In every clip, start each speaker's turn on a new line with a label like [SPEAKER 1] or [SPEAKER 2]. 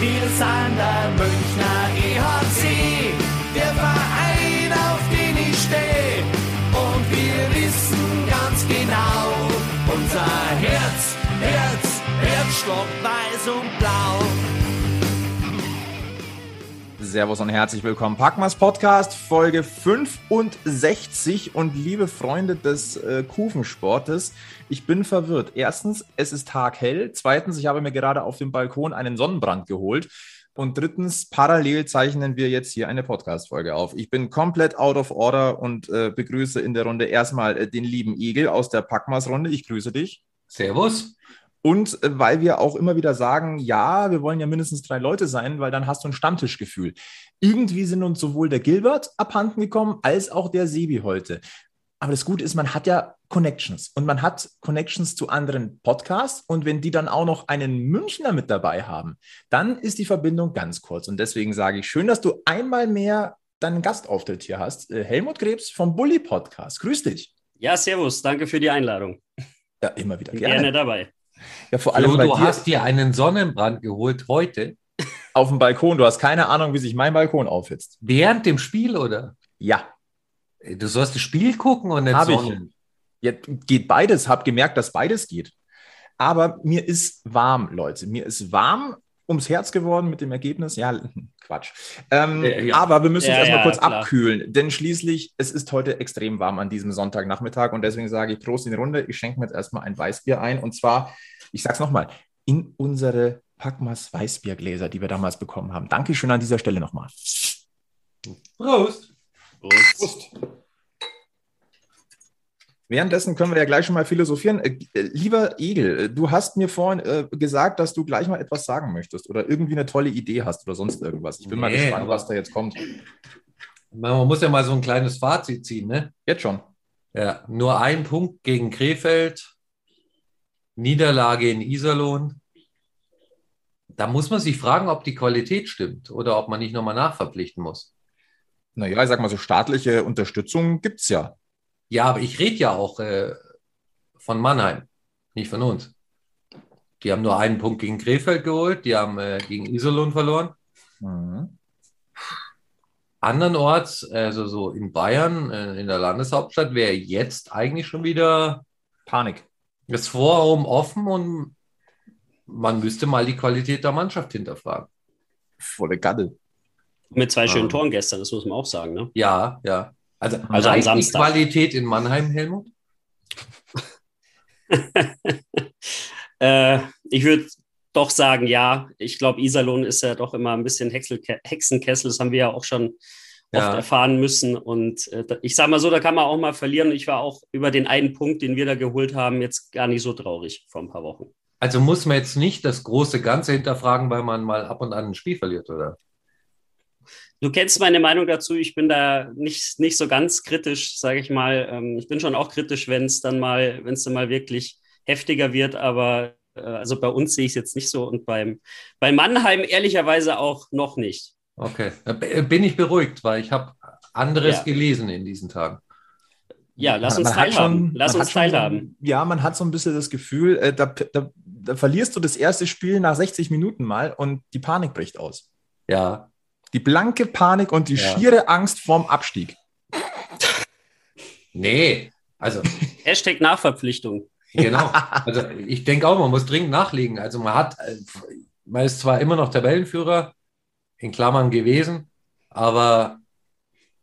[SPEAKER 1] Wir sind der Münchner EHC, der Verein, auf den ich stehe. Und wir wissen ganz genau, unser Herz, Herz, Herzstock weiß und
[SPEAKER 2] Servus und herzlich willkommen. Packmas Podcast, Folge 65. Und liebe Freunde des äh, Kufensportes, ich bin verwirrt. Erstens, es ist taghell. Zweitens, ich habe mir gerade auf dem Balkon einen Sonnenbrand geholt. Und drittens, parallel zeichnen wir jetzt hier eine Podcast-Folge auf. Ich bin komplett out of order und äh, begrüße in der Runde erstmal äh, den lieben Igel aus der Packmas-Runde. Ich grüße dich.
[SPEAKER 3] Servus.
[SPEAKER 2] Und äh, weil wir auch immer wieder sagen, ja, wir wollen ja mindestens drei Leute sein, weil dann hast du ein Stammtischgefühl. Irgendwie sind uns sowohl der Gilbert abhanden gekommen, als auch der Sebi heute. Aber das Gute ist, man hat ja Connections und man hat Connections zu anderen Podcasts und wenn die dann auch noch einen Münchner mit dabei haben, dann ist die Verbindung ganz kurz. Und deswegen sage ich, schön, dass du einmal mehr deinen Gastauftritt hier hast. Äh, Helmut Krebs vom Bully Podcast. Grüß dich.
[SPEAKER 4] Ja, servus. Danke für die Einladung.
[SPEAKER 2] Ja, immer wieder
[SPEAKER 4] gerne, gerne dabei.
[SPEAKER 3] Ja, vor allem. Flo, du dir, hast dir einen Sonnenbrand geholt heute.
[SPEAKER 2] Auf dem Balkon. Du hast keine Ahnung, wie sich mein Balkon aufhitzt.
[SPEAKER 3] Während dem Spiel, oder?
[SPEAKER 2] Ja.
[SPEAKER 3] Du sollst das Spiel gucken und nicht
[SPEAKER 2] Hab Sonnen. Ja, geht beides. Hab gemerkt, dass beides geht. Aber mir ist warm, Leute. Mir ist warm ums Herz geworden mit dem Ergebnis. Ja, Quatsch. Ähm, ja, ja. Aber wir müssen ja, uns erstmal kurz klar. abkühlen, denn schließlich, es ist heute extrem warm an diesem Sonntagnachmittag und deswegen sage ich Prost in die Runde. Ich schenke mir jetzt erstmal ein Weißbier ein und zwar, ich sage es nochmal, in unsere Packmas Weißbiergläser, die wir damals bekommen haben. Dankeschön an dieser Stelle nochmal.
[SPEAKER 3] Prost.
[SPEAKER 2] Prost. Prost. Währenddessen können wir ja gleich schon mal philosophieren. Äh, äh, lieber Egel, äh, du hast mir vorhin äh, gesagt, dass du gleich mal etwas sagen möchtest oder irgendwie eine tolle Idee hast oder sonst irgendwas. Ich bin nee, mal gespannt, was da jetzt kommt.
[SPEAKER 3] Man muss ja mal so ein kleines Fazit ziehen, ne?
[SPEAKER 2] Jetzt schon.
[SPEAKER 3] Ja, nur ein Punkt gegen Krefeld, Niederlage in Iserlohn. Da muss man sich fragen, ob die Qualität stimmt oder ob man nicht nochmal nachverpflichten muss.
[SPEAKER 2] Naja, ich sag mal so, staatliche Unterstützung gibt es ja.
[SPEAKER 3] Ja, aber ich rede ja auch äh, von Mannheim, nicht von uns. Die haben nur einen Punkt gegen Krefeld geholt, die haben äh, gegen Iserlohn verloren. Mhm. Andernorts, also so in Bayern, äh, in der Landeshauptstadt, wäre jetzt eigentlich schon wieder
[SPEAKER 2] Panik.
[SPEAKER 3] Das Forum offen und man müsste mal die Qualität der Mannschaft hinterfragen.
[SPEAKER 2] Volle Gaddel.
[SPEAKER 4] Mit zwei schönen Toren gestern, das muss man auch sagen. Ne?
[SPEAKER 3] Ja, ja. Also, also am Samstag. die Qualität in Mannheim, Helmut?
[SPEAKER 4] äh, ich würde doch sagen, ja. Ich glaube, Iserlohn ist ja doch immer ein bisschen Hexenkessel. Das haben wir ja auch schon ja. oft erfahren müssen. Und äh, ich sage mal so, da kann man auch mal verlieren. Ich war auch über den einen Punkt, den wir da geholt haben, jetzt gar nicht so traurig vor ein paar Wochen.
[SPEAKER 3] Also muss man jetzt nicht das große Ganze hinterfragen, weil man mal ab und an ein Spiel verliert, oder?
[SPEAKER 4] Du kennst meine Meinung dazu. Ich bin da nicht, nicht so ganz kritisch, sage ich mal. Ähm, ich bin schon auch kritisch, wenn es dann mal, wenn es dann mal wirklich heftiger wird. Aber äh, also bei uns sehe ich es jetzt nicht so und beim, bei Mannheim ehrlicherweise auch noch nicht.
[SPEAKER 3] Okay, bin ich beruhigt, weil ich habe anderes ja. gelesen in diesen Tagen.
[SPEAKER 4] Ja, lass uns teilhaben. Schon, lass uns teilhaben.
[SPEAKER 2] So, ja, man hat so ein bisschen das Gefühl, äh, da, da, da verlierst du das erste Spiel nach 60 Minuten mal und die Panik bricht aus.
[SPEAKER 3] Ja,
[SPEAKER 2] die blanke Panik und die ja. schiere Angst vorm Abstieg.
[SPEAKER 3] Nee, also.
[SPEAKER 4] Hashtag Nachverpflichtung.
[SPEAKER 3] Genau. Also ich denke auch, man muss dringend nachlegen. Also man hat, man ist zwar immer noch Tabellenführer, in Klammern gewesen, aber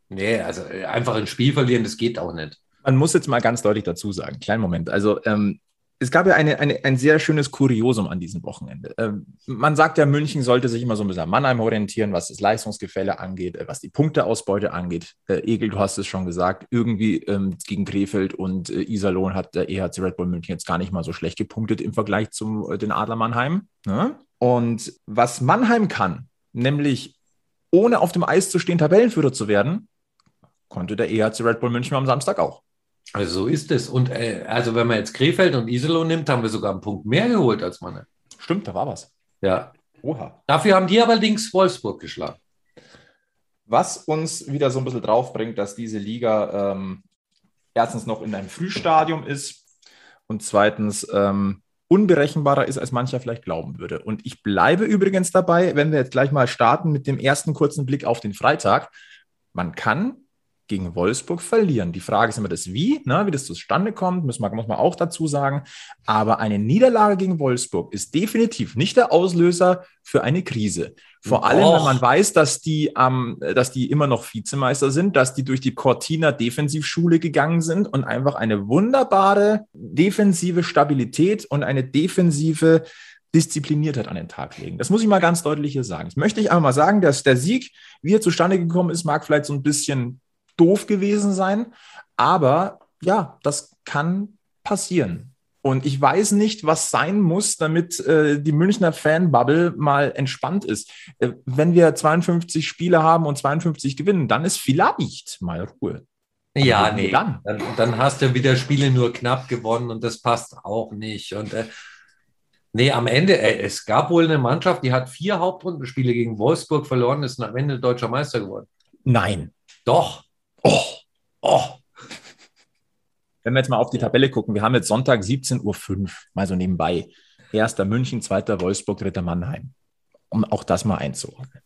[SPEAKER 3] nee, also einfach ein Spiel verlieren, das geht auch nicht.
[SPEAKER 2] Man muss jetzt mal ganz deutlich dazu sagen, kleinen Moment. Also ähm, es gab ja eine, eine, ein sehr schönes Kuriosum an diesem Wochenende. Ähm, man sagt ja, München sollte sich immer so ein bisschen an Mannheim orientieren, was das Leistungsgefälle angeht, äh, was die Punkteausbeute angeht. Äh, Egel, du hast es schon gesagt, irgendwie ähm, gegen Krefeld und äh, Iserlohn hat der EHC Red Bull München jetzt gar nicht mal so schlecht gepunktet im Vergleich zu den Adler Mannheim. Ne? Und was Mannheim kann, nämlich ohne auf dem Eis zu stehen, Tabellenführer zu werden, konnte der EHC Red Bull München am Samstag auch.
[SPEAKER 3] Also so ist es. Und äh, also wenn man jetzt Krefeld und Iserlohn nimmt, haben wir sogar einen Punkt mehr geholt als man.
[SPEAKER 2] Stimmt, da war was.
[SPEAKER 3] Ja. Oha. Dafür haben die allerdings Wolfsburg geschlagen.
[SPEAKER 2] Was uns wieder so ein bisschen drauf bringt, dass diese Liga ähm, erstens noch in einem Frühstadium ist und zweitens ähm, unberechenbarer ist, als mancher vielleicht glauben würde. Und ich bleibe übrigens dabei, wenn wir jetzt gleich mal starten mit dem ersten kurzen Blick auf den Freitag. Man kann gegen Wolfsburg verlieren. Die Frage ist immer das Wie, ne, wie das zustande kommt, muss man, muss man auch dazu sagen. Aber eine Niederlage gegen Wolfsburg ist definitiv nicht der Auslöser für eine Krise. Vor Och. allem, wenn man weiß, dass die, ähm, dass die immer noch Vizemeister sind, dass die durch die Cortina Defensivschule gegangen sind und einfach eine wunderbare defensive Stabilität und eine defensive Diszipliniertheit an den Tag legen. Das muss ich mal ganz deutlich hier sagen. Das möchte ich einfach mal sagen, dass der Sieg, wie er zustande gekommen ist, mag vielleicht so ein bisschen doof gewesen sein. Aber ja, das kann passieren. Und ich weiß nicht, was sein muss, damit äh, die Münchner Fanbubble mal entspannt ist. Äh, wenn wir 52 Spiele haben und 52 gewinnen, dann ist vielleicht mal Ruhe.
[SPEAKER 3] Ja, nee, dann. dann. dann. hast du wieder Spiele nur knapp gewonnen und das passt auch nicht. Und äh, nee, am Ende, äh, es gab wohl eine Mannschaft, die hat vier Hauptrundenspiele gegen Wolfsburg verloren, ist am Ende deutscher Meister geworden.
[SPEAKER 2] Nein.
[SPEAKER 3] Doch.
[SPEAKER 2] Oh, oh. Wenn wir jetzt mal auf die Tabelle gucken, wir haben jetzt Sonntag 17.05 Uhr, mal so nebenbei. Erster München, zweiter Wolfsburg, dritter Mannheim. Um auch das mal einzuordnen.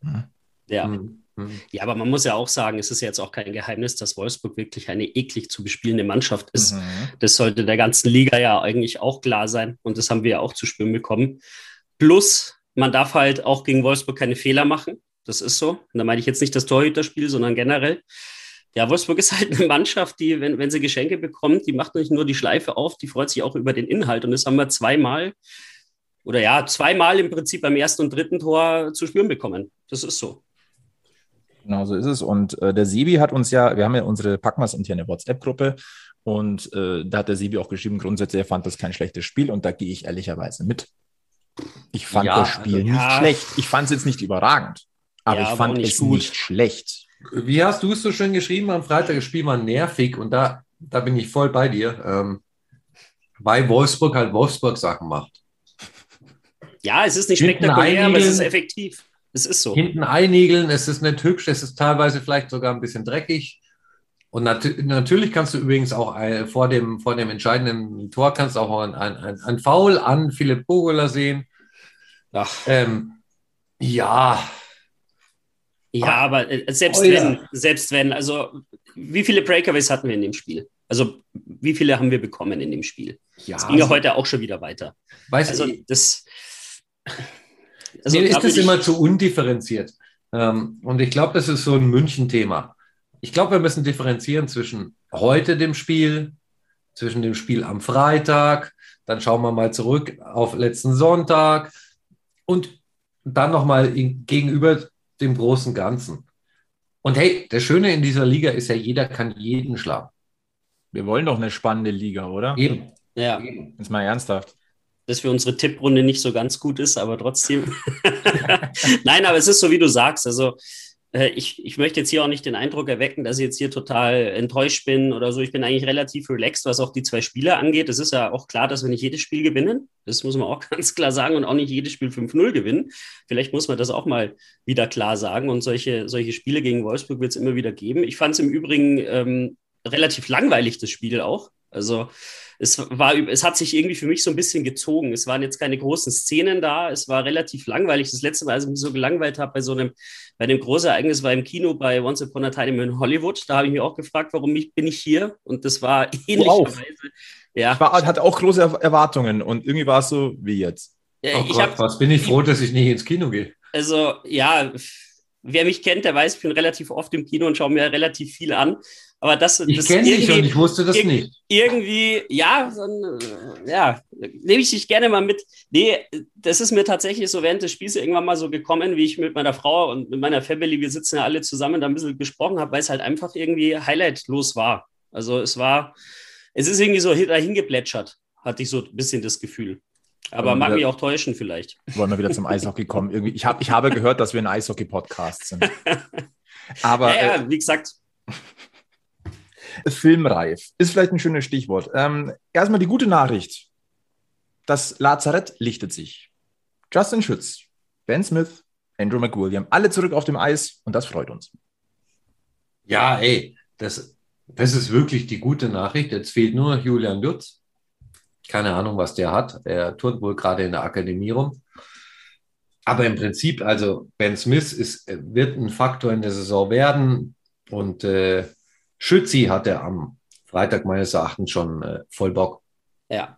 [SPEAKER 4] Hm. Ja. Hm, hm. Ja, aber man muss ja auch sagen, es ist jetzt auch kein Geheimnis, dass Wolfsburg wirklich eine eklig zu bespielende Mannschaft ist. Mhm. Das sollte der ganzen Liga ja eigentlich auch klar sein. Und das haben wir ja auch zu spüren bekommen. Plus, man darf halt auch gegen Wolfsburg keine Fehler machen. Das ist so. Und da meine ich jetzt nicht das Torhüterspiel, sondern generell. Ja, Wolfsburg ist halt eine Mannschaft, die, wenn, wenn sie Geschenke bekommt, die macht nicht nur die Schleife auf, die freut sich auch über den Inhalt. Und das haben wir zweimal oder ja, zweimal im Prinzip beim ersten und dritten Tor zu spüren bekommen. Das ist so.
[SPEAKER 2] Genau so ist es. Und äh, der Sebi hat uns ja, wir haben ja unsere Packmas interne WhatsApp-Gruppe und äh, da hat der Sebi auch geschrieben, grundsätzlich, er fand das kein schlechtes Spiel und da gehe ich ehrlicherweise mit. Ich fand ja, das Spiel also, nicht ja. schlecht. Ich fand es jetzt nicht überragend. Aber ja, ich fand es gut. nicht schlecht.
[SPEAKER 3] Wie hast du es so schön geschrieben am Freitag? Das Spiel war nervig und da, da bin ich voll bei dir. Ähm, weil Wolfsburg halt Wolfsburg-Sachen macht.
[SPEAKER 4] Ja, es ist nicht spektakulär, aber es ist effektiv. Es ist so.
[SPEAKER 3] Hinten einigeln, es ist nicht hübsch, es ist teilweise vielleicht sogar ein bisschen dreckig. Und nat natürlich kannst du übrigens auch ein, vor, dem, vor dem entscheidenden Tor kannst auch ein, ein, ein, ein Foul an Philipp Bogola sehen. Ähm, ja,
[SPEAKER 4] ja, ah. aber äh, selbst oh, wenn, selbst wenn, also wie viele Breakaways hatten wir in dem Spiel? Also wie viele haben wir bekommen in dem Spiel? Ja, es ging ja also, heute auch schon wieder weiter.
[SPEAKER 3] Weißt also du, das. Also, mir ist das immer zu undifferenziert. Ähm, und ich glaube, das ist so ein München-Thema. Ich glaube, wir müssen differenzieren zwischen heute dem Spiel, zwischen dem Spiel am Freitag, dann schauen wir mal zurück auf letzten Sonntag und dann nochmal gegenüber dem großen Ganzen. Und hey, das Schöne in dieser Liga ist ja, jeder kann jeden schlagen.
[SPEAKER 2] Wir wollen doch eine spannende Liga, oder?
[SPEAKER 3] Eben.
[SPEAKER 4] Ja.
[SPEAKER 2] Jetzt mal ernsthaft.
[SPEAKER 4] Dass für unsere Tipprunde nicht so ganz gut ist, aber trotzdem. Nein, aber es ist so, wie du sagst. Also, äh, ich, ich möchte jetzt hier auch nicht den Eindruck erwecken, dass ich jetzt hier total enttäuscht bin oder so. Ich bin eigentlich relativ relaxed, was auch die zwei Spiele angeht. Es ist ja auch klar, dass wir nicht jedes Spiel gewinnen. Das muss man auch ganz klar sagen und auch nicht jedes Spiel 5-0 gewinnen. Vielleicht muss man das auch mal wieder klar sagen. Und solche, solche Spiele gegen Wolfsburg wird es immer wieder geben. Ich fand es im Übrigen ähm, relativ langweilig, das Spiel auch. Also es war, es hat sich irgendwie für mich so ein bisschen gezogen. Es waren jetzt keine großen Szenen da. Es war relativ langweilig. Das letzte Mal, als ich mich so gelangweilt habe bei so einem, bei einem großen Ereignis war im Kino bei Once Upon a Time in Hollywood. Da habe ich mich auch gefragt, warum ich, bin ich hier? Und das war ähnlicherweise.
[SPEAKER 2] Ja. Ich war, hatte auch große Erwartungen und irgendwie war es so wie jetzt.
[SPEAKER 3] Ja, oh Gott, hab, was bin ich froh, dass ich nicht ins Kino gehe.
[SPEAKER 4] Also ja, wer mich kennt, der weiß, ich bin relativ oft im Kino und schaue mir relativ viel an. Aber das,
[SPEAKER 3] ich kenne dich und ich wusste das nicht.
[SPEAKER 4] Irgendwie, ja, dann, ja, nehme ich dich gerne mal mit. Nee, das ist mir tatsächlich so während des Spiels irgendwann mal so gekommen, wie ich mit meiner Frau und mit meiner Family, wir sitzen ja alle zusammen, da ein bisschen gesprochen habe, weil es halt einfach irgendwie highlightlos war. Also es war, es ist irgendwie so dahin geplätschert, hatte ich so ein bisschen das Gefühl. Aber mag mich auch täuschen vielleicht.
[SPEAKER 2] Wollen wir wieder zum Eishockey kommen? Irgendwie, ich, hab, ich habe gehört, dass wir ein Eishockey-Podcast sind.
[SPEAKER 4] Aber, ja, ja, äh, wie gesagt,
[SPEAKER 2] filmreif. Ist vielleicht ein schönes Stichwort. Ähm, erstmal die gute Nachricht. Das Lazarett lichtet sich. Justin Schütz, Ben Smith, Andrew McWilliam, alle zurück auf dem Eis und das freut uns.
[SPEAKER 3] Ja, ey, das, das ist wirklich die gute Nachricht. Jetzt fehlt nur noch Julian Lutz. Keine Ahnung, was der hat. Er turnt wohl gerade in der Akademie rum. Aber im Prinzip, also Ben Smith ist, wird ein Faktor in der Saison werden. Und äh, Schützi hatte am Freitag meines Erachtens schon äh, voll Bock.
[SPEAKER 4] Ja,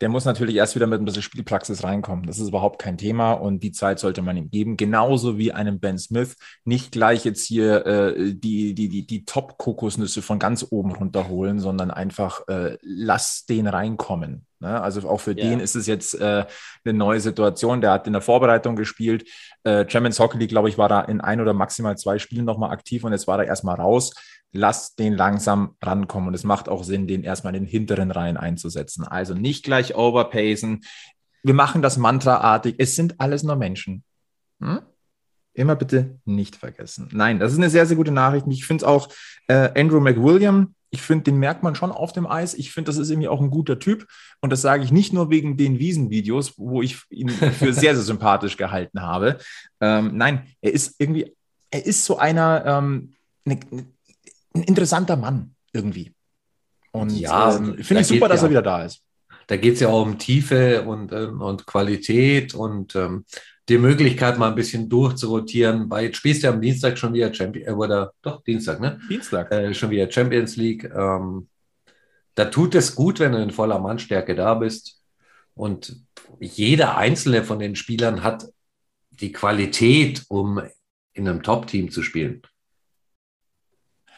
[SPEAKER 2] der muss natürlich erst wieder mit ein bisschen Spielpraxis reinkommen. Das ist überhaupt kein Thema und die Zeit sollte man ihm geben. Genauso wie einem Ben Smith. Nicht gleich jetzt hier äh, die, die, die, die Top-Kokosnüsse von ganz oben runterholen, sondern einfach äh, lass den reinkommen. Ne? Also auch für ja. den ist es jetzt äh, eine neue Situation. Der hat in der Vorbereitung gespielt. Äh, Champions Hockey League, glaube ich, war da in ein oder maximal zwei Spielen nochmal aktiv und jetzt war er erstmal raus lasst den langsam rankommen. Und es macht auch Sinn, den erstmal in den hinteren Reihen einzusetzen. Also nicht gleich overpacen. Wir machen das mantraartig. Es sind alles nur Menschen. Hm? Immer bitte nicht vergessen. Nein, das ist eine sehr, sehr gute Nachricht. Ich finde es auch äh, Andrew McWilliam. Ich finde, den merkt man schon auf dem Eis. Ich finde, das ist irgendwie auch ein guter Typ. Und das sage ich nicht nur wegen den Wiesenvideos, wo ich ihn für sehr, sehr sympathisch gehalten habe. Ähm, nein, er ist irgendwie, er ist so einer, ähm, eine, ein interessanter Mann irgendwie. Und ja, ähm, finde ich super, dass ja, er wieder da ist.
[SPEAKER 3] Da geht es ja auch um Tiefe und, ähm, und Qualität und ähm, die Möglichkeit, mal ein bisschen durchzurotieren. Weil jetzt spielst du ja am Dienstag schon wieder Champions, äh, oder doch, Dienstag, ne?
[SPEAKER 2] Dienstag.
[SPEAKER 3] Äh, schon wieder Champions League. Ähm, da tut es gut, wenn du in voller Mannstärke da bist. Und jeder einzelne von den Spielern hat die Qualität, um in einem Top-Team zu spielen.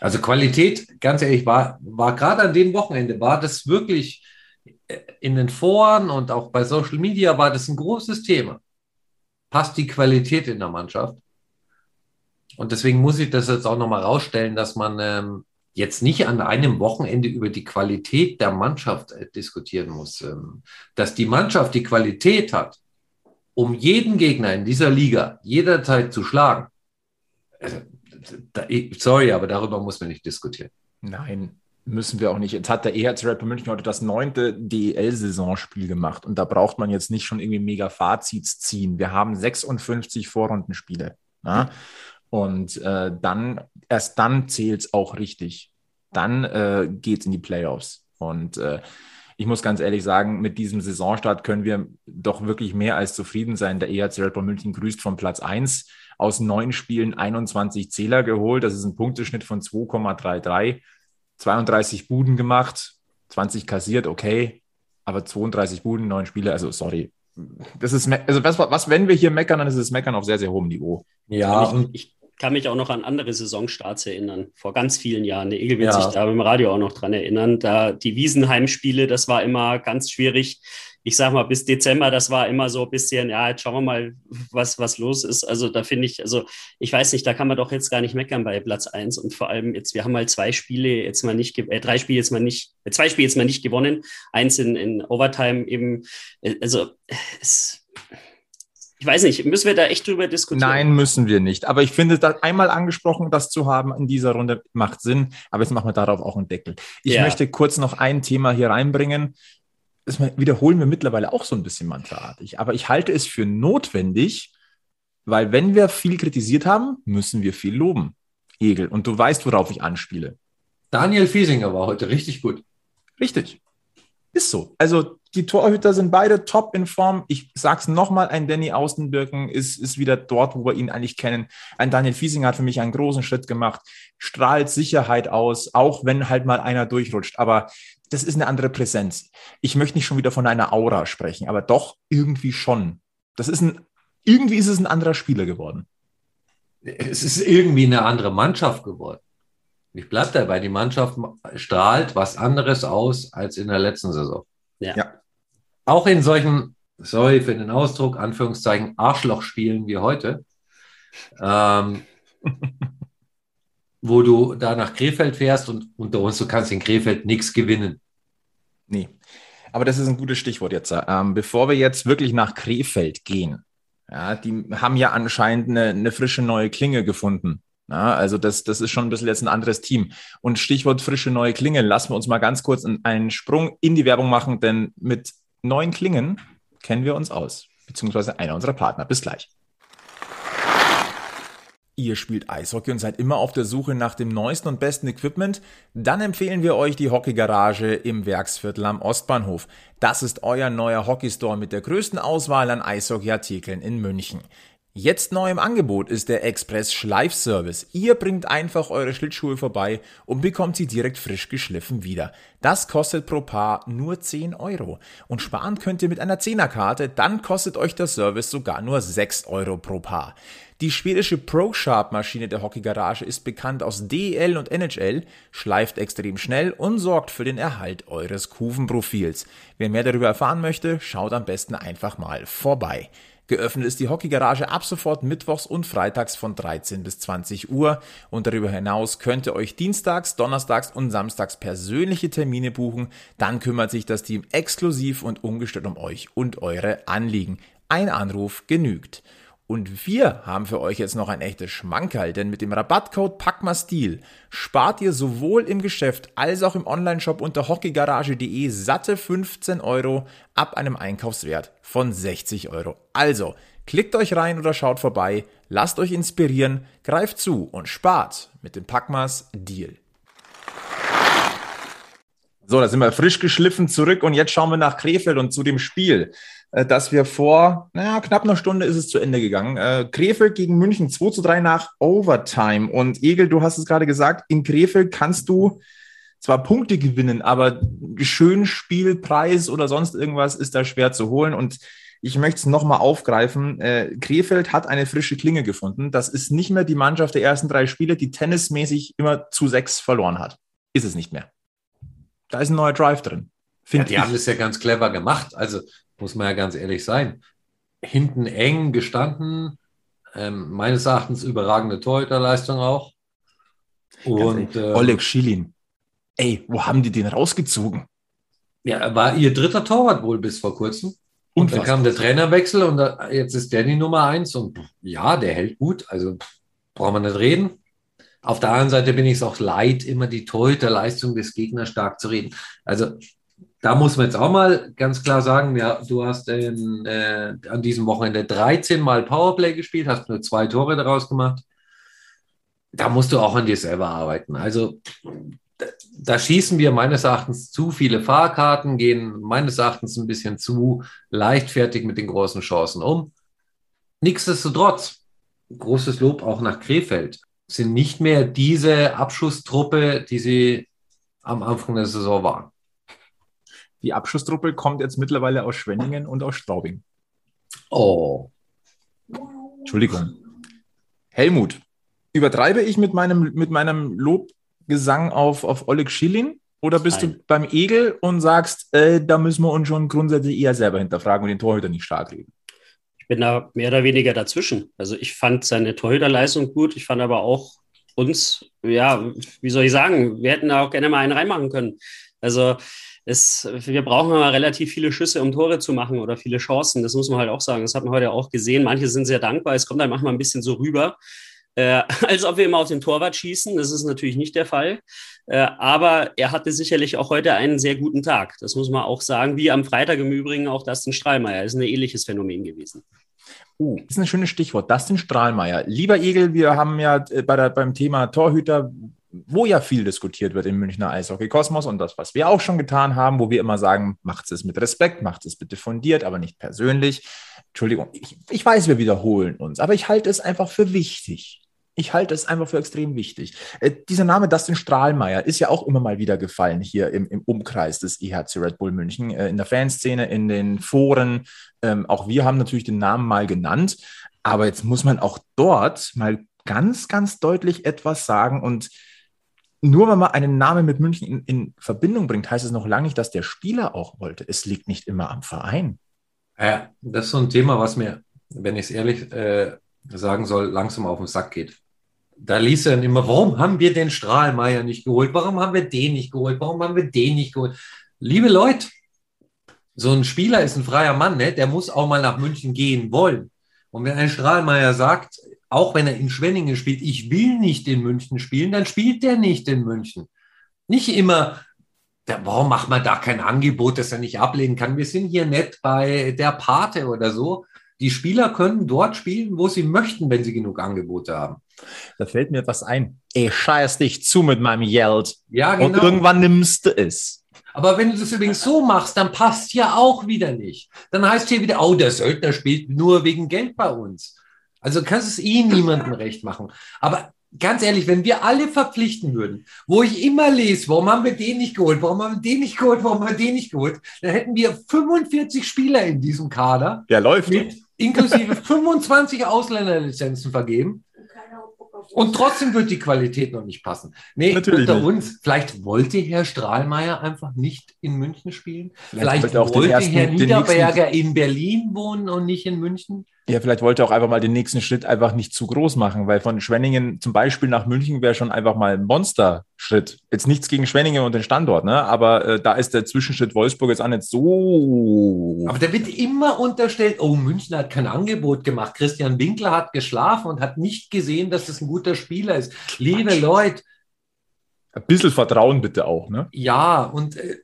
[SPEAKER 3] Also Qualität, ganz ehrlich, war, war gerade an dem Wochenende, war das wirklich äh, in den Foren und auch bei Social Media war das ein großes Thema. Passt die Qualität in der Mannschaft? Und deswegen muss ich das jetzt auch nochmal rausstellen, dass man ähm, jetzt nicht an einem Wochenende über die Qualität der Mannschaft äh, diskutieren muss. Ähm, dass die Mannschaft die Qualität hat, um jeden Gegner in dieser Liga jederzeit zu schlagen. Also, sorry, aber darüber muss man nicht diskutieren.
[SPEAKER 2] Nein, müssen wir auch nicht. Jetzt hat der EHC Rapper München heute das neunte DEL-Saisonspiel gemacht und da braucht man jetzt nicht schon irgendwie mega Fazits ziehen. Wir haben 56 Vorrundenspiele. Ja? Und äh, dann, erst dann zählt es auch richtig. Dann äh, geht es in die Playoffs. Und äh, ich muss ganz ehrlich sagen, mit diesem Saisonstart können wir doch wirklich mehr als zufrieden sein. Der EHC Red Bull München grüßt von Platz 1 aus neun Spielen 21 Zähler geholt. Das ist ein Punkteschnitt von 2,33. 32 Buden gemacht, 20 kassiert, okay. Aber 32 Buden, neun Spiele, also sorry. Das ist, also was, was, wenn wir hier meckern, dann ist es Meckern auf sehr, sehr hohem Niveau.
[SPEAKER 4] Ja, und ich, kann mich auch noch an andere Saisonstarts erinnern, vor ganz vielen Jahren. Der Egel wird ja. sich da im Radio auch noch dran erinnern. Da die Wiesenheim-Spiele, das war immer ganz schwierig. Ich sag mal, bis Dezember, das war immer so ein bisschen, ja, jetzt schauen wir mal, was, was los ist. Also da finde ich, also ich weiß nicht, da kann man doch jetzt gar nicht meckern bei Platz 1. Und vor allem jetzt, wir haben mal zwei Spiele jetzt mal nicht, äh, drei Spiele jetzt mal nicht, äh, zwei Spiele jetzt mal nicht gewonnen. Eins in, in Overtime eben, äh, also es ich weiß nicht, müssen wir da echt drüber diskutieren?
[SPEAKER 2] Nein, müssen wir nicht. Aber ich finde, das einmal angesprochen, das zu haben in dieser Runde macht Sinn. Aber jetzt machen wir darauf auch einen Deckel. Ich ja. möchte kurz noch ein Thema hier reinbringen. Das wiederholen wir mittlerweile auch so ein bisschen mantraartig. Aber ich halte es für notwendig, weil wenn wir viel kritisiert haben, müssen wir viel loben. Egel. Und du weißt, worauf ich anspiele.
[SPEAKER 3] Daniel Fiesinger war heute richtig gut.
[SPEAKER 2] Richtig. Ist so. Also die Torhüter sind beide top in Form. Ich sag's nochmal, ein Danny Außenbirken ist, ist wieder dort, wo wir ihn eigentlich kennen. Ein Daniel Fiesinger hat für mich einen großen Schritt gemacht, strahlt Sicherheit aus, auch wenn halt mal einer durchrutscht. Aber das ist eine andere Präsenz. Ich möchte nicht schon wieder von einer Aura sprechen, aber doch irgendwie schon. Das ist ein, irgendwie ist es ein anderer Spieler geworden.
[SPEAKER 3] Es ist irgendwie eine andere Mannschaft geworden. Ich bleibe dabei, die Mannschaft strahlt was anderes aus als in der letzten Saison. Ja. ja. Auch in solchen, sorry für den Ausdruck, Anführungszeichen, Arschlochspielen wie heute, ähm, wo du da nach Krefeld fährst und unter uns, du kannst in Krefeld nichts gewinnen.
[SPEAKER 2] Nee. Aber das ist ein gutes Stichwort jetzt. Ähm, bevor wir jetzt wirklich nach Krefeld gehen, ja, die haben ja anscheinend eine, eine frische neue Klinge gefunden. Ja, also das, das ist schon ein bisschen jetzt ein anderes Team. Und Stichwort frische neue Klingen, lassen wir uns mal ganz kurz einen Sprung in die Werbung machen, denn mit neuen Klingen kennen wir uns aus, beziehungsweise einer unserer Partner. Bis gleich. Ihr spielt Eishockey und seid immer auf der Suche nach dem neuesten und besten Equipment? Dann empfehlen wir euch die Hockeygarage im Werksviertel am Ostbahnhof. Das ist euer neuer Hockeystore mit der größten Auswahl an Eishockeyartikeln in München. Jetzt neu im Angebot ist der Express Schleifservice. Ihr bringt einfach eure Schlittschuhe vorbei und bekommt sie direkt frisch geschliffen wieder. Das kostet pro Paar nur 10 Euro. Und sparen könnt ihr mit einer 10er-Karte, dann kostet euch der Service sogar nur 6 Euro pro Paar. Die schwedische ProSharp-Maschine der Hockeygarage ist bekannt aus DEL und NHL, schleift extrem schnell und sorgt für den Erhalt eures Kufenprofils. Wer mehr darüber erfahren möchte, schaut am besten einfach mal vorbei. Geöffnet ist die Hockeygarage ab sofort mittwochs und freitags von 13 bis 20 Uhr und darüber hinaus könnt ihr euch dienstags, donnerstags und samstags persönliche Termine buchen. Dann kümmert sich das Team exklusiv und ungestört um euch und eure Anliegen. Ein Anruf genügt. Und wir haben für euch jetzt noch ein echtes Schmankerl, denn mit dem Rabattcode PACMASTIL spart ihr sowohl im Geschäft als auch im Onlineshop unter hockeygarage.de satte 15 Euro ab einem Einkaufswert von 60 Euro. Also, klickt euch rein oder schaut vorbei, lasst euch inspirieren, greift zu und spart mit dem Packmas. So, da sind wir frisch geschliffen zurück und jetzt schauen wir nach Krefeld und zu dem Spiel. Äh, dass wir vor, naja, knapp einer Stunde ist es zu Ende gegangen. Äh, Krefeld gegen München 2 zu 3 nach Overtime. Und Egel, du hast es gerade gesagt, in Krefeld kannst du zwar Punkte gewinnen, aber schön Spielpreis oder sonst irgendwas ist da schwer zu holen. Und ich möchte es nochmal aufgreifen. Äh, Krefeld hat eine frische Klinge gefunden. Das ist nicht mehr die Mannschaft der ersten drei Spiele, die tennismäßig immer zu sechs verloren hat. Ist es nicht mehr. Da ist ein neuer Drive drin.
[SPEAKER 3] Ja, die ich. haben das ja ganz clever gemacht. Also muss man ja ganz ehrlich sein. Hinten eng gestanden, ähm, meines Erachtens überragende Torhüterleistung auch.
[SPEAKER 2] Und äh, Oleg Schilin. Ey, wo haben die den rausgezogen?
[SPEAKER 3] Ja, war ihr dritter Torwart wohl bis vor kurzem. Und dann kam der Trainerwechsel und da, jetzt ist der die Nummer eins und ja, der hält gut. Also brauchen wir nicht reden. Auf der anderen Seite bin ich es auch leid, immer die Torhüterleistung des Gegners stark zu reden. Also da muss man jetzt auch mal ganz klar sagen, ja, du hast in, äh, an diesem Wochenende 13 Mal Powerplay gespielt, hast nur zwei Tore daraus gemacht. Da musst du auch an dir selber arbeiten. Also da, da schießen wir meines Erachtens zu viele Fahrkarten, gehen meines Erachtens ein bisschen zu leichtfertig mit den großen Chancen um. Nichtsdestotrotz, großes Lob auch nach Krefeld, sind nicht mehr diese Abschusstruppe, die sie am Anfang der Saison waren.
[SPEAKER 2] Die Abschusstruppe kommt jetzt mittlerweile aus Schwenningen und aus Straubing.
[SPEAKER 3] Oh.
[SPEAKER 2] Entschuldigung. Helmut, übertreibe ich mit meinem, mit meinem Lobgesang auf, auf Oleg Schilling? Oder bist Nein. du beim Egel und sagst, äh, da müssen wir uns schon grundsätzlich eher selber hinterfragen und den Torhüter nicht stark reden?
[SPEAKER 4] Ich bin da mehr oder weniger dazwischen. Also ich fand seine Torhüterleistung gut. Ich fand aber auch uns, ja, wie soll ich sagen, wir hätten da auch gerne mal einen reinmachen können. Also es, wir brauchen aber relativ viele Schüsse, um Tore zu machen oder viele Chancen. Das muss man halt auch sagen. Das hat man heute auch gesehen. Manche sind sehr dankbar. Es kommt dann manchmal ein bisschen so rüber, äh, als ob wir immer auf den Torwart schießen. Das ist natürlich nicht der Fall. Äh, aber er hatte sicherlich auch heute einen sehr guten Tag. Das muss man auch sagen. Wie am Freitag im Übrigen auch Dustin Strahlmeier. Das ist ein ähnliches Phänomen gewesen.
[SPEAKER 2] Uh, ist ein schönes Stichwort. Dustin Strahlmeier. Lieber Egel, wir haben ja äh, bei der, beim Thema Torhüter wo ja viel diskutiert wird im Münchner Eishockey-Kosmos und das, was wir auch schon getan haben, wo wir immer sagen, macht es mit Respekt, macht es bitte fundiert, aber nicht persönlich. Entschuldigung, ich, ich weiß, wir wiederholen uns, aber ich halte es einfach für wichtig. Ich halte es einfach für extrem wichtig. Äh, dieser Name Dustin Strahlmeier ist ja auch immer mal wieder gefallen hier im, im Umkreis des EHC Red Bull München, äh, in der Fanszene, in den Foren. Ähm, auch wir haben natürlich den Namen mal genannt, aber jetzt muss man auch dort mal ganz, ganz deutlich etwas sagen und nur wenn man einen Namen mit München in, in, Verbindung bringt, heißt es noch lange nicht, dass der Spieler auch wollte. Es liegt nicht immer am Verein.
[SPEAKER 3] Ja, das ist so ein Thema, was mir, wenn ich es ehrlich äh, sagen soll, langsam auf den Sack geht. Da ließ er dann immer, warum haben wir den Strahlmeier nicht geholt? Warum haben wir den nicht geholt? Warum haben wir den nicht geholt? Liebe Leute, so ein Spieler ist ein freier Mann, ne? der muss auch mal nach München gehen wollen. Und wenn ein Strahlmeier sagt, auch wenn er in Schwenningen spielt, ich will nicht in München spielen, dann spielt der nicht in München. Nicht immer, der, warum macht man da kein Angebot, das er nicht ablehnen kann? Wir sind hier nicht bei der Pate oder so. Die Spieler können dort spielen, wo sie möchten, wenn sie genug Angebote haben.
[SPEAKER 2] Da fällt mir etwas ein. Ey, scheiß dich zu mit meinem Geld.
[SPEAKER 3] Ja,
[SPEAKER 2] Und
[SPEAKER 3] genau.
[SPEAKER 2] irgendwann nimmst du es.
[SPEAKER 3] Aber wenn du das übrigens so machst, dann passt ja auch wieder nicht. Dann heißt hier wieder, oh, der Söldner spielt nur wegen Geld bei uns. Also kannst es eh niemandem recht machen. Aber ganz ehrlich, wenn wir alle verpflichten würden, wo ich immer lese, warum haben wir den nicht geholt, warum haben wir den nicht geholt, warum haben wir den nicht geholt, dann hätten wir 45 Spieler in diesem Kader
[SPEAKER 2] Ja, läuft.
[SPEAKER 3] mit inklusive 25 Ausländerlizenzen vergeben. Und trotzdem wird die Qualität noch nicht passen. Nee,
[SPEAKER 2] Natürlich
[SPEAKER 3] unter
[SPEAKER 2] nicht.
[SPEAKER 3] uns, vielleicht wollte Herr Strahlmeier einfach nicht in München spielen.
[SPEAKER 2] Vielleicht
[SPEAKER 3] Vielleicht,
[SPEAKER 2] wollte
[SPEAKER 3] wollte
[SPEAKER 2] ersten-
[SPEAKER 3] Herr Niederberger in Berlin wohnen und nicht in München.
[SPEAKER 2] Ja, vielleicht wollte er auch einfach mal den nächsten Schritt einfach nicht zu groß machen, weil von Schwenningen zum Beispiel nach München wäre schon einfach mal ein Monsterschritt. Jetzt nichts gegen Schwenningen und den Standort, ne? aber äh, da ist der Zwischenschritt Wolfsburg jetzt auch nicht so.
[SPEAKER 3] Aber da wird immer unterstellt, oh, München hat kein Angebot gemacht. Christian Winkler hat geschlafen und hat nicht gesehen, dass das ein guter Spieler ist. Liebe Leute,
[SPEAKER 2] Ein bisschen Vertrauen bitte auch, ne?
[SPEAKER 3] Ja, und äh,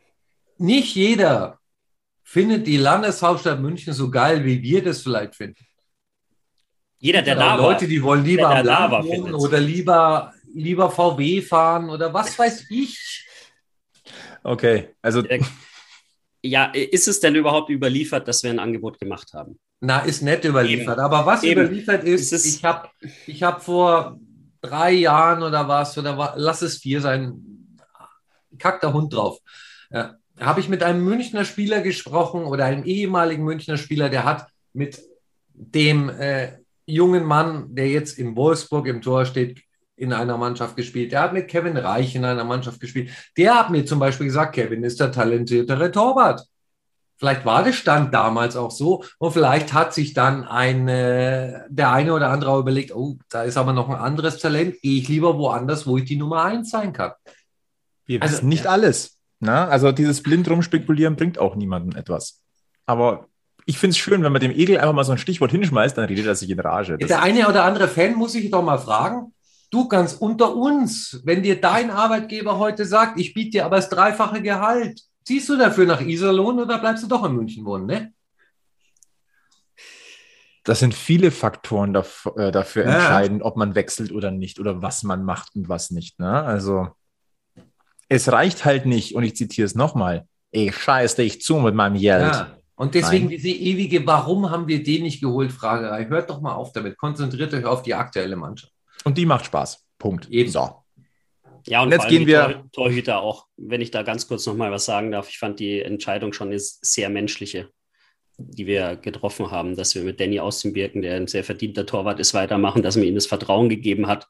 [SPEAKER 3] nicht jeder findet die Landeshauptstadt München so geil, wie wir das vielleicht finden.
[SPEAKER 4] Jeder, der da
[SPEAKER 3] auch
[SPEAKER 4] war.
[SPEAKER 3] Leute, die wollen lieber
[SPEAKER 4] Der
[SPEAKER 3] am Land
[SPEAKER 4] war,
[SPEAKER 3] wohnen oder lieber, lieber VW fahren oder was weiß ich.
[SPEAKER 2] Okay, also
[SPEAKER 4] Ja, ist es denn überhaupt überliefert, dass wir ein Angebot gemacht haben?
[SPEAKER 3] Na, ist nett überliefert.
[SPEAKER 4] Eben.
[SPEAKER 3] Aber was
[SPEAKER 4] Eben.
[SPEAKER 3] überliefert ist,
[SPEAKER 4] ist-
[SPEAKER 3] ich habe ich hab vor drei Jahren oder was, oder wa- lass es vier sein, kackt der Hund drauf. Ja, habe ich mit einem Münchner Spieler gesprochen oder einem ehemaligen Münchner Spieler, der hat mit dem äh, jungen Mann, der jetzt in Wolfsburg im Tor steht, in einer Mannschaft gespielt. Der hat mit Kevin Reich in einer Mannschaft gespielt. Der hat mir zum Beispiel gesagt, Kevin ist der talentiertere Torwart. Vielleicht war der Stand damals auch so und vielleicht hat sich dann ein, äh, der eine oder andere überlegt, oh, da ist aber noch ein anderes Talent, gehe ich lieber woanders, wo ich die Nummer eins sein kann.
[SPEAKER 2] wir
[SPEAKER 3] also,
[SPEAKER 2] wissen nicht alles. Ne? Also dieses blind rumspekulieren bringt auch niemandem etwas. Aber ich finde es schön, wenn man dem Egel einfach mal so ein Stichwort hinschmeißt, dann redet er sich in Rage. Das
[SPEAKER 3] der eine oder andere Fan muss ich doch mal fragen, du ganz unter uns, wenn dir dein Arbeitgeber heute sagt, ich biete dir aber das dreifache Gehalt, ziehst du dafür nach Iserlohn oder bleibst du doch in München wohnen, ne?
[SPEAKER 2] Das sind viele Faktoren dafür, äh, dafür
[SPEAKER 3] Ja.
[SPEAKER 2] entscheidend, ob man wechselt oder nicht oder was man macht und was nicht. Ne? Also es reicht halt nicht, und ich zitiere es nochmal, ey, scheiß dich zu mit meinem Geld.
[SPEAKER 3] Ja. Und deswegen
[SPEAKER 2] Nein.
[SPEAKER 3] diese ewige, warum haben wir den nicht geholt, Fragerei. Hört doch mal auf damit. Konzentriert euch auf die aktuelle Mannschaft.
[SPEAKER 2] Und die macht Spaß. Punkt.
[SPEAKER 3] Eben.
[SPEAKER 2] So.
[SPEAKER 4] Ja, und,
[SPEAKER 2] Und jetzt
[SPEAKER 4] vor allem
[SPEAKER 2] gehen
[SPEAKER 4] die
[SPEAKER 2] wir-
[SPEAKER 4] Tor Torhüter auch. Wenn ich da ganz kurz noch mal was sagen darf, ich fand die Entscheidung schon eine sehr menschliche, die wir getroffen haben, dass wir mit Danny aus dem Birken, der ein sehr verdienter Torwart ist, weitermachen, dass man ihm das Vertrauen gegeben hat,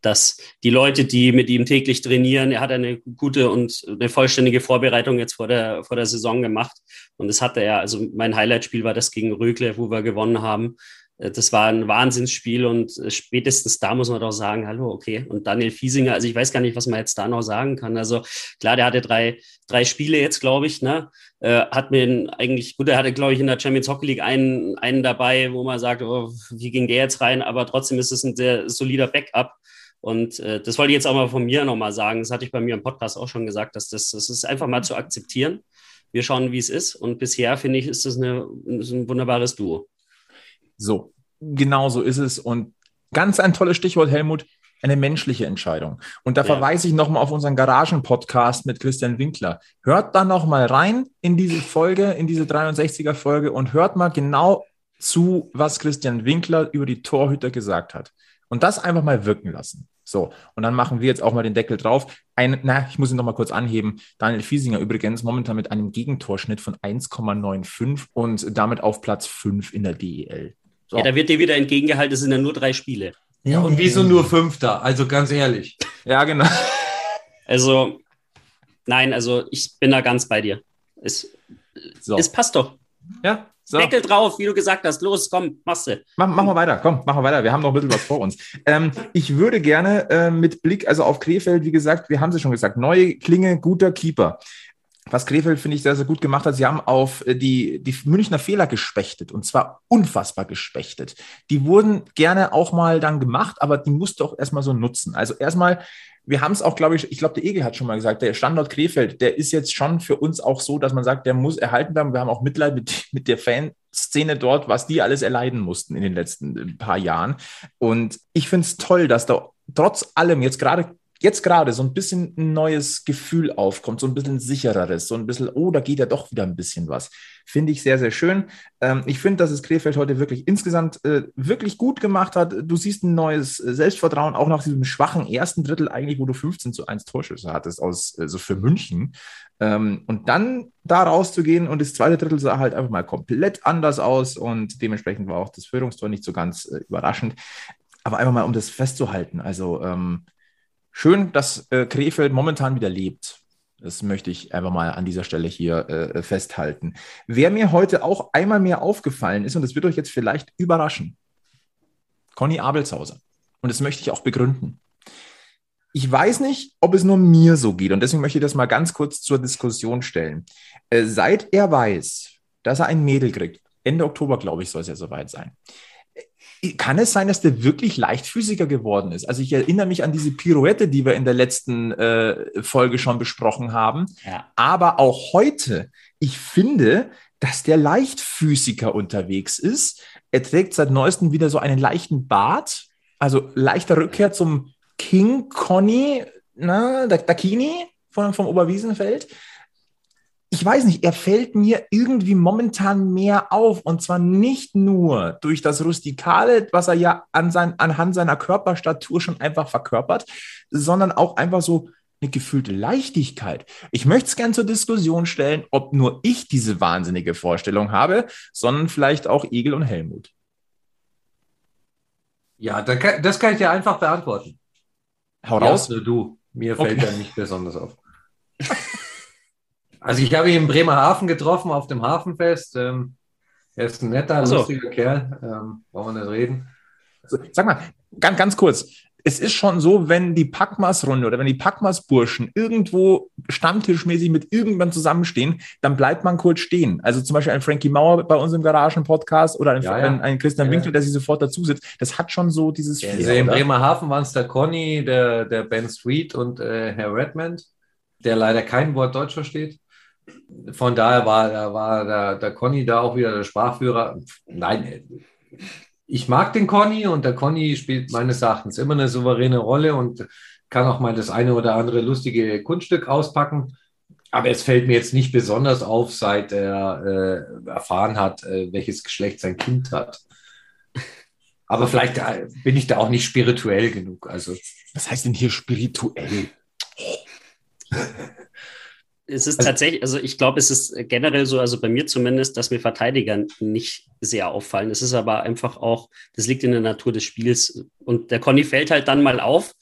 [SPEAKER 4] dass die Leute, die mit ihm täglich trainieren, er hat eine gute und eine vollständige Vorbereitung jetzt vor der, vor der Saison gemacht. Und das hatte er, also mein Highlight-Spiel war das gegen Rögle, wo wir gewonnen haben. Äh, Das war ein Wahnsinnsspiel und äh, spätestens da muss man doch sagen, hallo, okay. Und Daniel Fiesinger, also ich weiß gar nicht, was man jetzt da noch sagen kann. Also klar, der hatte drei, drei Spiele jetzt, glaube ich, ne? Äh, hat mir eigentlich, gut, er hatte, glaube ich, in der Champions Hockey League einen, einen dabei, wo man sagt, oh, wie ging der jetzt rein? Aber trotzdem ist es ein sehr solider Backup. Und äh, das wollte ich jetzt auch mal von mir nochmal sagen. Das hatte ich bei mir im Podcast auch schon gesagt, dass das, das ist einfach mal zu akzeptieren. Wir schauen, wie es ist. Und bisher finde ich, ist das eine, ist ein wunderbares Duo.
[SPEAKER 2] So, genau so ist es. Und ganz ein tolles Stichwort, Helmut, eine menschliche Entscheidung. Und da
[SPEAKER 4] Ja.
[SPEAKER 2] verweise ich nochmal auf unseren Garagen-Podcast mit Christian Winkler. Hört da nochmal rein in diese Folge, in diese 63er-Folge und hört mal genau zu, was Christian Winkler über die Torhüter gesagt hat. Und das einfach mal wirken lassen. So, und dann machen wir jetzt auch mal den Deckel drauf. Ein, na, ich muss ihn noch mal kurz anheben. Daniel Fiesinger übrigens momentan mit einem Gegentorschnitt von 1,95 und damit auf Platz 5 in der DEL. So.
[SPEAKER 4] Ja, da wird dir wieder entgegengehalten, es sind ja nur drei Spiele.
[SPEAKER 3] Ja, und wieso nur Fünfter? Also ganz ehrlich.
[SPEAKER 2] Ja, genau.
[SPEAKER 4] Also, nein, also ich bin da ganz bei dir. Es,
[SPEAKER 2] So.
[SPEAKER 4] es passt doch.
[SPEAKER 2] ja, so.
[SPEAKER 4] Deckel drauf, wie du gesagt hast. Los, komm, machst du.
[SPEAKER 2] Mach, machen wir weiter, komm, machen wir weiter. Wir haben noch ein bisschen was vor uns. Ähm, ich würde gerne äh, mit Blick also auf Krefeld, wie gesagt, wir haben sie schon gesagt, neue Klinge, guter Keeper. Was Krefeld, finde ich, sehr, sehr gut gemacht hat, sie haben auf äh, die, die Münchner Fehler gespechtet und zwar unfassbar gespechtet. Die wurden gerne auch mal dann gemacht, aber die musst du auch erstmal so nutzen. Also erstmal, wir haben es auch, glaube ich, ich glaube, der Egel hat schon mal gesagt, der Standort Krefeld, der ist jetzt schon für uns auch so, dass man sagt, der muss erhalten werden. Wir haben auch Mitleid mit, mit der Fanszene dort, was die alles erleiden mussten in den letzten äh, paar Jahren. Und ich finde es toll, dass da trotz allem jetzt gerade jetzt gerade so ein bisschen ein neues Gefühl aufkommt, so ein bisschen sichereres, so ein bisschen, oh, da geht ja doch wieder ein bisschen was. Finde ich sehr, sehr schön. Ähm, ich finde, dass es Krefeld heute wirklich insgesamt äh, wirklich gut gemacht hat. Du siehst ein neues äh, Selbstvertrauen, auch nach diesem schwachen ersten Drittel eigentlich, wo du 15 zu 1 Torschüsse hattest, aus, also für München. Ähm, und dann da rauszugehen und das zweite Drittel sah halt einfach mal komplett anders aus und dementsprechend war auch das Führungstor nicht so ganz äh, überraschend. Aber einfach mal, um das festzuhalten. Also, ähm, schön, dass äh, Krefeld momentan wieder lebt. Das möchte ich einfach mal an dieser Stelle hier äh, festhalten. Wer mir heute auch einmal mehr aufgefallen ist, und das wird euch jetzt vielleicht überraschen, Conny Abelshauser. Und das möchte ich auch begründen. Ich weiß nicht, ob es nur mir so geht, und deswegen möchte ich das mal ganz kurz zur Diskussion stellen. Äh, seit er weiß, dass er ein Mädel kriegt, Ende Oktober, glaube ich, soll es ja soweit sein, kann es sein, dass der wirklich leichtfüßiger geworden ist? Also ich erinnere mich an diese Pirouette, die wir in der letzten äh, Folge schon besprochen haben. Ja. Aber auch heute, ich finde, dass der leichtfüßiger unterwegs ist. Er trägt seit neuestem wieder so einen leichten Bart, also leichter Rückkehr zum King Conny, na, Dakini vom, vom Oberwiesenfeld ich weiß nicht, er fällt mir irgendwie momentan mehr auf. Und zwar nicht nur durch das Rustikale, was er ja an sein, anhand seiner Körperstatur schon einfach verkörpert, sondern auch einfach so eine gefühlte Leichtigkeit. Ich möchte es gerne zur Diskussion stellen, ob nur ich diese wahnsinnige Vorstellung habe, sondern vielleicht auch Egel und Helmut.
[SPEAKER 3] Ja, das kann ich dir einfach beantworten.
[SPEAKER 2] Hau raus.
[SPEAKER 3] Ja, du. Mir fällt okay. er nicht besonders auf. Also ich habe ihn in Bremerhaven getroffen auf dem Hafenfest. Ähm, er ist ein netter, so. lustiger Kerl. Ähm, brauchen wir nicht reden.
[SPEAKER 2] Also, sag mal, ganz, ganz kurz. Es ist schon so, wenn die Packmas-Runde oder wenn die Packmas-Burschen irgendwo stammtischmäßig mit irgendwann zusammenstehen, dann bleibt man kurz stehen. Also zum Beispiel ein Frankie Mauer bei uns im Garagen-Podcast oder ein, ja, ja. ein, ein Christian ja, Winkel, der sich sofort dazu sitzt. Das hat schon so dieses.
[SPEAKER 3] Ja, also in Bremerhaven waren es der Conny, der, der Ben Street und äh, Herr Redmond, der leider kein Wort Deutsch versteht von daher war, da war der, der Conny da auch wieder der Sprachführer. Nein, ich mag den Conny und der Conny spielt meines Erachtens immer eine souveräne Rolle und kann auch mal das eine oder andere lustige Kunststück auspacken. Aber es fällt mir jetzt nicht besonders auf, seit er äh, erfahren hat, äh, welches Geschlecht sein Kind hat. Aber vielleicht äh, bin ich da auch nicht spirituell genug. Also,
[SPEAKER 2] was heißt denn hier spirituell?
[SPEAKER 4] Es ist also, tatsächlich, also ich glaube, es ist generell so, also bei mir zumindest, dass mir Verteidiger nicht sehr auffallen. Es ist aber einfach auch, das liegt in der Natur des Spiels. Und der Conny fällt halt dann mal auf,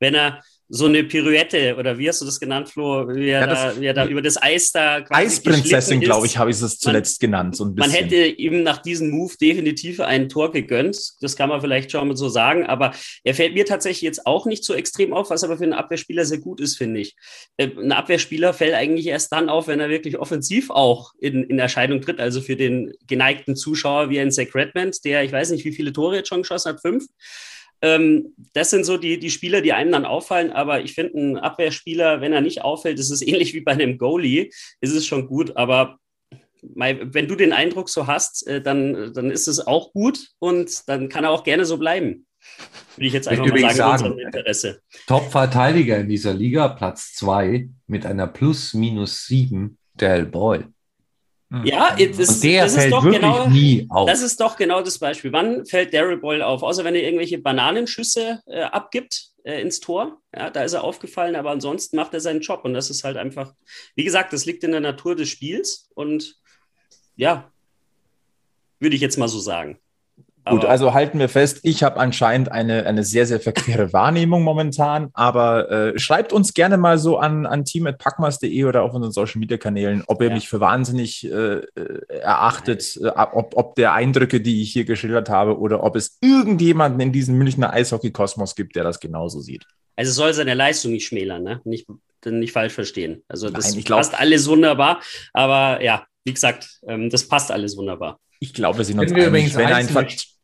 [SPEAKER 4] wenn er so eine Pirouette oder wie hast du das genannt, Flo? Wie er, ja, da, wie er da über das Eis da
[SPEAKER 2] Eisprinzessin, glaube ich, habe ich es zuletzt man, genannt. So ein
[SPEAKER 4] bisschen. Man hätte ihm nach diesem Move definitiv ein Tor gegönnt. Das kann man vielleicht schon mal so sagen. Aber er fällt mir tatsächlich jetzt auch nicht so extrem auf, was aber für einen Abwehrspieler sehr gut ist, finde ich. Äh, ein Abwehrspieler fällt eigentlich erst dann auf, wenn er wirklich offensiv auch in, in Erscheinung tritt. Also für den geneigten Zuschauer wie ein Zach Redmond, der, ich weiß nicht, wie viele Tore jetzt schon geschossen hat, fünf. Ähm, das sind so die, die Spieler, die einem dann auffallen. Aber ich finde, ein Abwehrspieler, wenn er nicht auffällt, ist es ähnlich wie bei einem Goalie, ist es schon gut. Aber wenn du den Eindruck so hast, äh, dann, dann ist es auch gut und dann kann er auch gerne so bleiben. Würde ich jetzt einfach ich mal sagen, sagen Interesse.
[SPEAKER 3] Top-Verteidiger in dieser Liga, Platz 2 mit einer Plus-Minus-7, Del Boy.
[SPEAKER 4] Hm. Ja, das, und der das fällt ist doch wirklich genau, nie auf. Das ist doch genau das Beispiel. Wann fällt Daryl Boyle auf? Außer wenn er irgendwelche Bananenschüsse äh, abgibt äh, ins Tor. Ja, da ist er aufgefallen, aber ansonsten macht er seinen Job. Und das ist halt einfach, wie gesagt, das liegt in der Natur des Spiels. Und ja, würde ich jetzt mal so sagen.
[SPEAKER 2] Gut, also halten wir fest, ich habe anscheinend eine, eine sehr, sehr verquere Wahrnehmung momentan, aber äh, schreibt uns gerne mal so an, an team.packmas.de oder auf unseren Social Media Kanälen, ob ihr ja. mich für wahnsinnig äh, äh erachtet, äh, ob, ob der Eindrücke, die ich hier geschildert habe, oder ob es irgendjemanden in diesem Münchner Eishockey-Kosmos gibt, der das genauso sieht.
[SPEAKER 4] Also es soll seine Leistung nicht schmälern, ne? Nicht, nicht falsch verstehen. Also das
[SPEAKER 2] Nein,
[SPEAKER 4] passt alles wunderbar. Aber ja, wie gesagt, ähm, das passt alles wunderbar.
[SPEAKER 2] Ich glaube, wir sind uns
[SPEAKER 3] wir
[SPEAKER 2] einig. Wenn ein,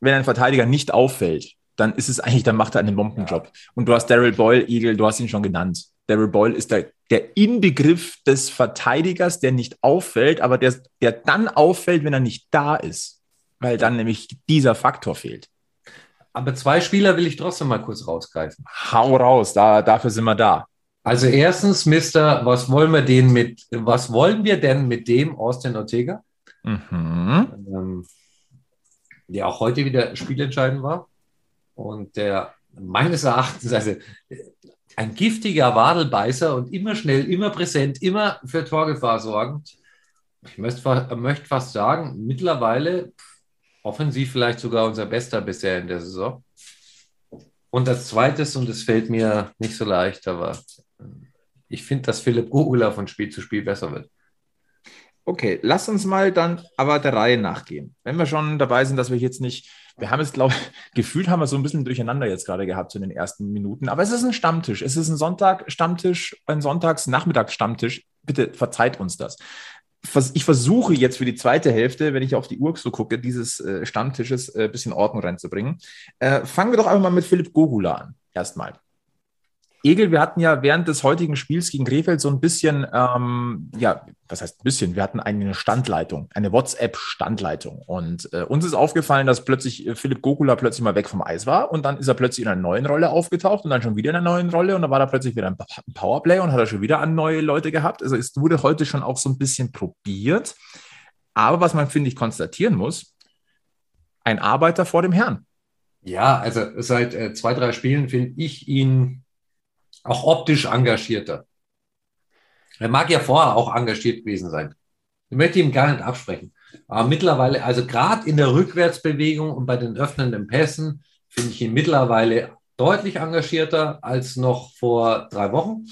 [SPEAKER 2] wenn ein Verteidiger nicht auffällt, dann ist es eigentlich, dann macht er einen Bombenjob. Und du hast Daryl Boyle, Eagle, du hast ihn schon genannt. Daryl Boyle ist der, der Inbegriff des Verteidigers, der nicht auffällt, aber der, der dann auffällt, wenn er nicht da ist. Weil dann nämlich dieser Faktor fehlt.
[SPEAKER 3] Aber zwei Spieler will ich trotzdem mal kurz rausgreifen.
[SPEAKER 2] Hau raus, da, dafür sind wir da.
[SPEAKER 3] Also erstens, Mister, was wollen wir denn mit, was wollen wir denn mit dem Austin Ortega,
[SPEAKER 2] Mhm.
[SPEAKER 3] ähm, der auch heute wieder spielentscheidend war und der meines Erachtens, also äh, ein giftiger Wadelbeißer und immer schnell, immer präsent, immer für Torgefahr sorgend. Ich möchte, möchte fast sagen, mittlerweile offensiv vielleicht sogar unser bester bisher in der Saison. Und als zweites, und es fällt mir nicht so leicht, aber ich finde, dass Philipp Gugula von Spiel zu Spiel besser wird.
[SPEAKER 2] Okay, lass uns mal dann aber der Reihe nachgehen. Wenn wir schon dabei sind, dass wir jetzt nicht, wir haben es, glaube ich, gefühlt haben wir so ein bisschen durcheinander jetzt gerade gehabt in den ersten Minuten, aber es ist ein Stammtisch. Es ist ein Sonntag-Stammtisch, ein Sonntags-Nachmittags-Stammtisch. Bitte verzeiht uns das. Ich versuche jetzt für die zweite Hälfte, wenn ich auf die Uhr so gucke, dieses äh, Stammtisches ein bisschen Ordnung reinzubringen. Äh, fangen wir doch einfach mal mit Philipp Gogula an. Erstmal. Egel, wir hatten ja während des heutigen Spiels gegen Krefeld so ein bisschen, ähm, ja, was heißt ein bisschen? Wir hatten eine Standleitung, eine WhatsApp-Standleitung. Und äh, uns ist aufgefallen, dass plötzlich äh, Philipp Gokula plötzlich mal weg vom Eis war und dann ist er plötzlich in einer neuen Rolle aufgetaucht und dann schon wieder in einer neuen Rolle und dann war er plötzlich wieder ein Powerplay und hat er schon wieder an neue Leute gehabt. Also es wurde heute schon auch so ein bisschen probiert. Aber was man, finde ich, konstatieren muss, ein Arbeiter vor dem Herrn.
[SPEAKER 3] Ja, also seit äh, zwei, drei Spielen finde ich ihn auch optisch engagierter. Er mag ja vorher auch engagiert gewesen sein. Ich möchte ihm gar nicht absprechen. Aber mittlerweile, also gerade in der Rückwärtsbewegung und bei den öffnenden Pässen, finde ich ihn mittlerweile deutlich engagierter als noch vor drei Wochen.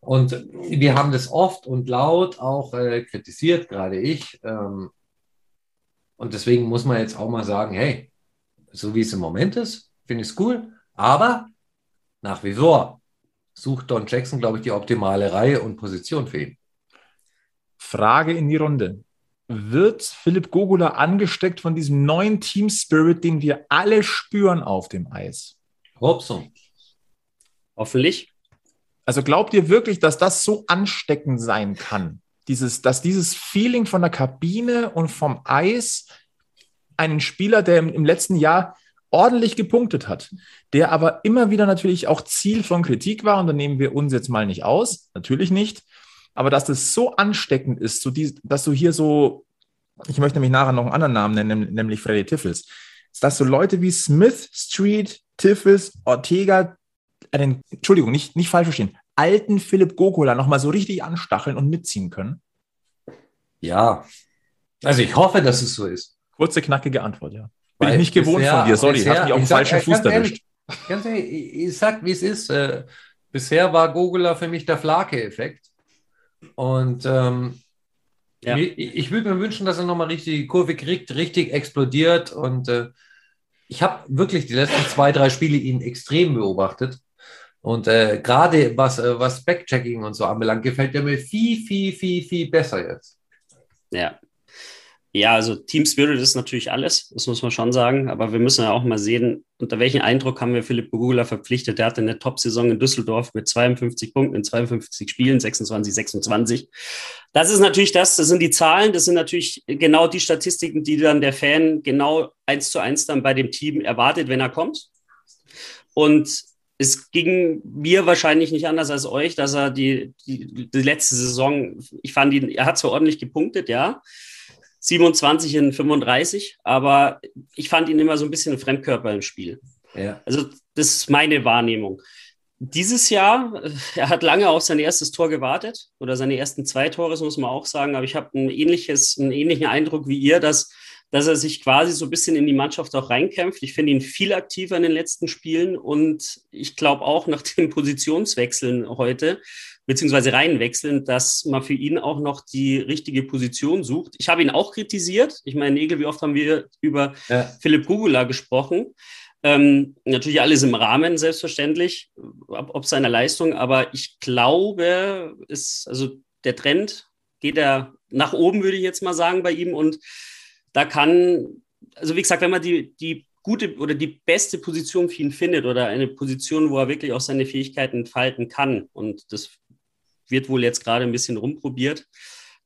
[SPEAKER 3] Und wir haben das oft und laut auch äh, kritisiert, gerade ich. Ähm, und deswegen muss man jetzt auch mal sagen, hey, so wie es im Moment ist, finde ich es cool. Aber nach wie vor sucht Don Jackson, glaube ich, die optimale Reihe und Position für ihn.
[SPEAKER 2] Frage in die Runde. Wird Philipp Gogula angesteckt von diesem neuen Team Spirit, den wir alle spüren auf dem Eis?
[SPEAKER 3] Robson.
[SPEAKER 4] Hoffentlich.
[SPEAKER 2] Also glaubt ihr wirklich, dass das so ansteckend sein kann? Dieses, dass dieses Feeling von der Kabine und vom Eis einen Spieler, der im, im letzten Jahr ordentlich gepunktet hat, der aber immer wieder natürlich auch Ziel von Kritik war, und da nehmen wir uns jetzt mal nicht aus, natürlich nicht, aber dass das so ansteckend ist, so die, dass du hier so, ich möchte nämlich nachher noch einen anderen Namen nennen, nämlich Freddy Tiffels, dass so Leute wie Smith, Street, Tiffels, Ortega, einen, Entschuldigung, nicht, nicht falsch verstehen, alten Philipp Gogola nochmal so richtig anstacheln und mitziehen können?
[SPEAKER 3] Ja. Also ich hoffe, dass es so ist.
[SPEAKER 2] Kurze, knackige Antwort, ja. Bin
[SPEAKER 3] Weil
[SPEAKER 2] ich nicht gewohnt
[SPEAKER 3] bisher-
[SPEAKER 2] von dir, sorry,
[SPEAKER 3] bisher-
[SPEAKER 2] hast mich auf
[SPEAKER 3] sag-
[SPEAKER 2] falschen Fuß
[SPEAKER 3] ganz ehrlich,
[SPEAKER 2] erwischt.
[SPEAKER 3] Ganz ehrlich, ich, ich sag, wie es ist. Äh, bisher war Gogula für mich der Flake-Effekt. Und ähm,
[SPEAKER 4] Ja.
[SPEAKER 3] ich, ich würde mir wünschen, dass er nochmal richtig die Kurve kriegt, richtig explodiert. Und äh, ich habe wirklich die letzten zwei, drei Spiele ihn extrem beobachtet. Und äh, gerade was, äh, was Backchecking und so anbelangt, gefällt er mir viel, viel, viel, viel besser jetzt.
[SPEAKER 4] Ja. Ja, also Team Spirit ist natürlich alles, das muss man schon sagen. Aber wir müssen ja auch mal sehen, unter welchen Eindruck haben wir Philipp Bogula verpflichtet. Der hatte eine Top-Saison in Düsseldorf mit 52 Punkten in 52 Spielen, 26, 26. Das ist natürlich das, das sind die Zahlen, das sind natürlich genau die Statistiken, die dann der Fan genau eins zu eins dann bei dem Team erwartet, wenn er kommt. Und es ging mir wahrscheinlich nicht anders als euch, dass er die, die, die letzte Saison, ich fand ihn, er hat zwar ordentlich gepunktet, ja, 27 in 35, aber ich fand ihn immer so ein bisschen ein Fremdkörper im Spiel.
[SPEAKER 3] Ja.
[SPEAKER 4] Also das ist meine Wahrnehmung. Dieses Jahr, äh, er hat lange auf sein erstes Tor gewartet oder seine ersten zwei Tore, das muss man auch sagen, aber ich habe ein ähnliches, einen ähnlichen Eindruck wie ihr, dass, dass er sich quasi so ein bisschen in die Mannschaft auch reinkämpft. Ich finde ihn viel aktiver in den letzten Spielen und ich glaube auch nach den Positionswechseln heute, beziehungsweise Reihenwechseln, dass man für ihn auch noch die richtige Position sucht. Ich habe ihn auch kritisiert. Ich meine, Egel, wie oft haben wir über
[SPEAKER 3] Ja.
[SPEAKER 4] Philipp Gugula gesprochen? Ähm, natürlich alles im Rahmen, selbstverständlich, ob, ob seiner Leistung, aber ich glaube, ist, also der Trend geht er nach oben, würde ich jetzt mal sagen, bei ihm. Und da kann, also wie gesagt, wenn man die, die gute oder die beste Position für ihn findet oder eine Position, wo er wirklich auch seine Fähigkeiten entfalten kann, und das wird wohl jetzt gerade ein bisschen rumprobiert,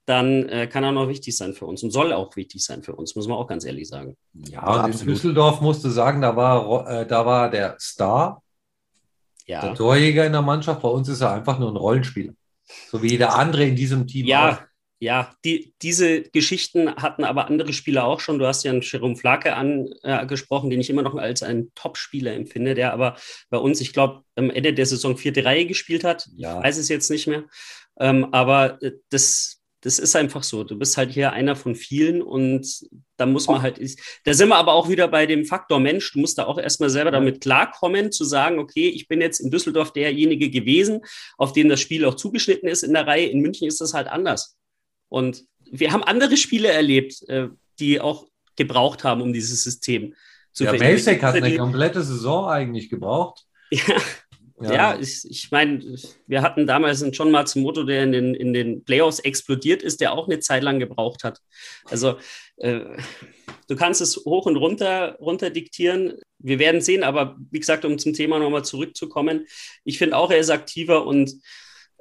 [SPEAKER 4] dann äh, kann er noch wichtig sein für uns und soll auch wichtig sein für uns, muss man auch ganz ehrlich sagen.
[SPEAKER 3] Ja, und in Düsseldorf musste sagen, da war, äh, da war der Star, ja. der Torjäger in der Mannschaft. Bei uns ist er einfach nur ein Rollenspieler. So wie jeder andere in diesem Team.
[SPEAKER 4] Ja, auch. Ja, die, diese Geschichten hatten aber andere Spieler auch schon. Du hast ja einen Jerome Flake angesprochen, den ich immer noch als einen Top-Spieler empfinde, der aber bei uns, ich glaube, am Ende der Saison vierte Reihe gespielt hat. Ja. Ich weiß es jetzt nicht mehr. Ähm, aber äh, das, das ist einfach so. Du bist halt hier einer von vielen und da muss man halt, da sind wir aber auch wieder bei dem Faktor Mensch. Du musst da auch erstmal selber damit klarkommen, zu sagen, okay, ich bin jetzt in Düsseldorf derjenige gewesen, auf den das Spiel auch zugeschnitten ist in der Reihe. In München ist das halt anders. Und wir haben andere Spiele erlebt, äh, die auch gebraucht haben, um dieses System
[SPEAKER 3] zu Ja, Basic hat eine komplette Saison eigentlich gebraucht.
[SPEAKER 4] Ja. Ja, ja ich, ich meine, wir hatten damals einen John Matsumoto, der in den, in den Playoffs explodiert ist, der auch eine Zeit lang gebraucht hat. Also äh, du kannst es hoch und runter, runter diktieren. Wir werden sehen, aber wie gesagt, um zum Thema nochmal zurückzukommen, ich finde auch, er ist aktiver und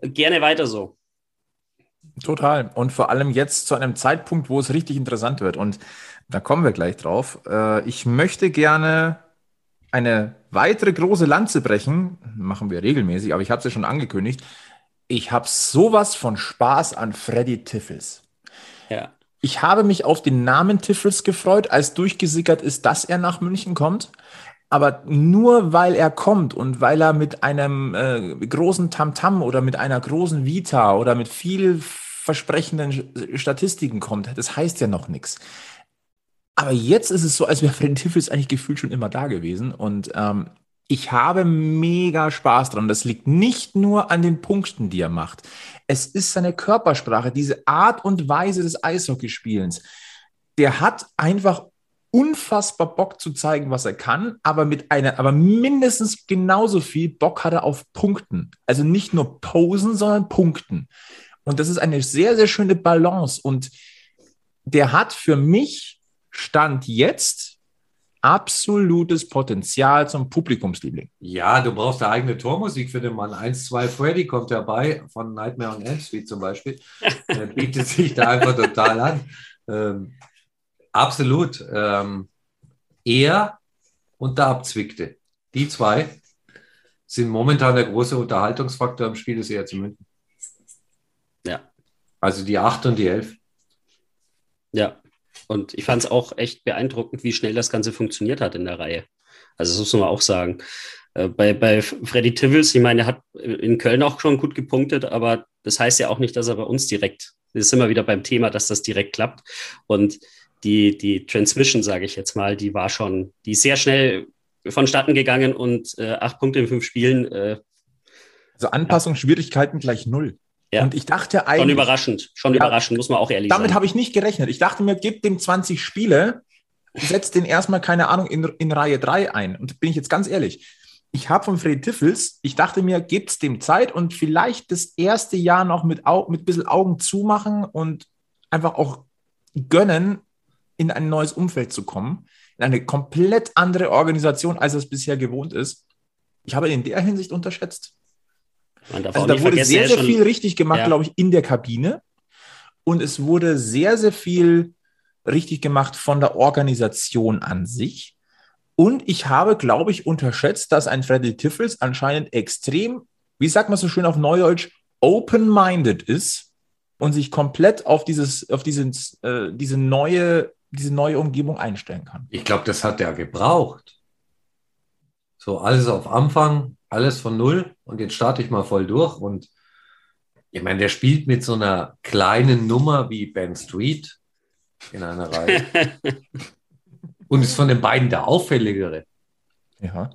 [SPEAKER 4] gerne weiter so.
[SPEAKER 2] Total. Und vor allem jetzt zu einem Zeitpunkt, wo es richtig interessant wird. Und da kommen wir gleich drauf. Äh, ich möchte gerne eine weitere große Lanze brechen, machen wir regelmäßig, aber ich habe es ja schon angekündigt. Ich habe sowas von Spaß an Freddy Tiffels. Ja. Ich habe mich auf den Namen Tiffels gefreut, als durchgesickert ist, dass er nach München kommt. Aber nur weil er kommt und weil er mit einem äh, großen Tamtam -Tam oder mit einer großen Vita oder mit viel versprechenden Statistiken kommt, das heißt ja noch nichts. Aber jetzt ist es so, als wäre Freddy Tiffels eigentlich gefühlt schon immer da gewesen. Und ähm, ich habe mega Spaß dran. Das liegt nicht nur an den Punkten, die er macht. Es ist seine Körpersprache, diese Art und Weise des Eishockeyspielens. Der hat einfach unfassbar Bock zu zeigen, was er kann, aber mit einer, aber mindestens genauso viel Bock hat er auf Punkten. Also nicht nur Posen, sondern Punkten. Und das ist eine sehr, sehr schöne Balance. Und der hat für mich Stand jetzt absolutes Potenzial zum Publikumsliebling.
[SPEAKER 3] Ja, du brauchst eine eigene Tormusik für den Mann. 1, 2, Freddy kommt dabei, von Nightmare on Elm Street zum Beispiel. Der bietet sich da einfach total an. Ähm, absolut. Ähm, er und der Abzwickte. Die zwei sind momentan der große Unterhaltungsfaktor im Spiel des ERC München. Also die 8 und die 11.
[SPEAKER 4] Ja, und ich fand es auch echt beeindruckend, wie schnell das Ganze funktioniert hat in der Reihe. Also das muss man auch sagen. Äh, bei, bei Freddy Tivels, ich meine, er hat in Köln auch schon gut gepunktet, aber das heißt ja auch nicht, dass er bei uns direkt, das ist immer wieder beim Thema, dass das direkt klappt. Und die, die Transmission, sage ich jetzt mal, die war schon, die ist sehr schnell vonstatten gegangen und äh, acht Punkte in fünf Spielen. Äh,
[SPEAKER 2] also Anpassungsschwierigkeiten ja. gleich null. Ja. Und ich dachte eigentlich.
[SPEAKER 4] Schon überraschend, schon ja, überraschend, muss man auch ehrlich
[SPEAKER 2] damit sagen. Damit habe ich nicht gerechnet. Ich dachte mir, gib dem 20 Spiele, setz den erstmal, keine Ahnung, in, in Reihe 3 ein. Und bin ich jetzt ganz ehrlich. Ich habe von Freddy Tiffels, ich dachte mir, gibt's dem Zeit und vielleicht das erste Jahr noch mit, mit ein bisschen Augen zumachen und einfach auch gönnen, in ein neues Umfeld zu kommen, in eine komplett andere Organisation, als es bisher gewohnt ist. Ich habe ihn in der Hinsicht unterschätzt. Also da wurde sehr, sehr viel richtig gemacht, ja. glaube ich, in der Kabine. Und es wurde sehr, sehr viel richtig gemacht von der Organisation an sich. Und ich habe, glaube ich, unterschätzt, dass ein Freddy Tiffels anscheinend extrem, wie sagt man so schön auf Neudeutsch, open-minded ist und sich komplett auf dieses, auf dieses, äh, diese neue, diese neue Umgebung einstellen kann.
[SPEAKER 3] Ich glaube, das hat er gebraucht. So alles auf Anfang, alles von null und jetzt starte ich mal voll durch. Und ich meine, der spielt mit so einer kleinen Nummer wie Ben Street in einer Reihe. und ist von den beiden der auffälligere.
[SPEAKER 2] Ja.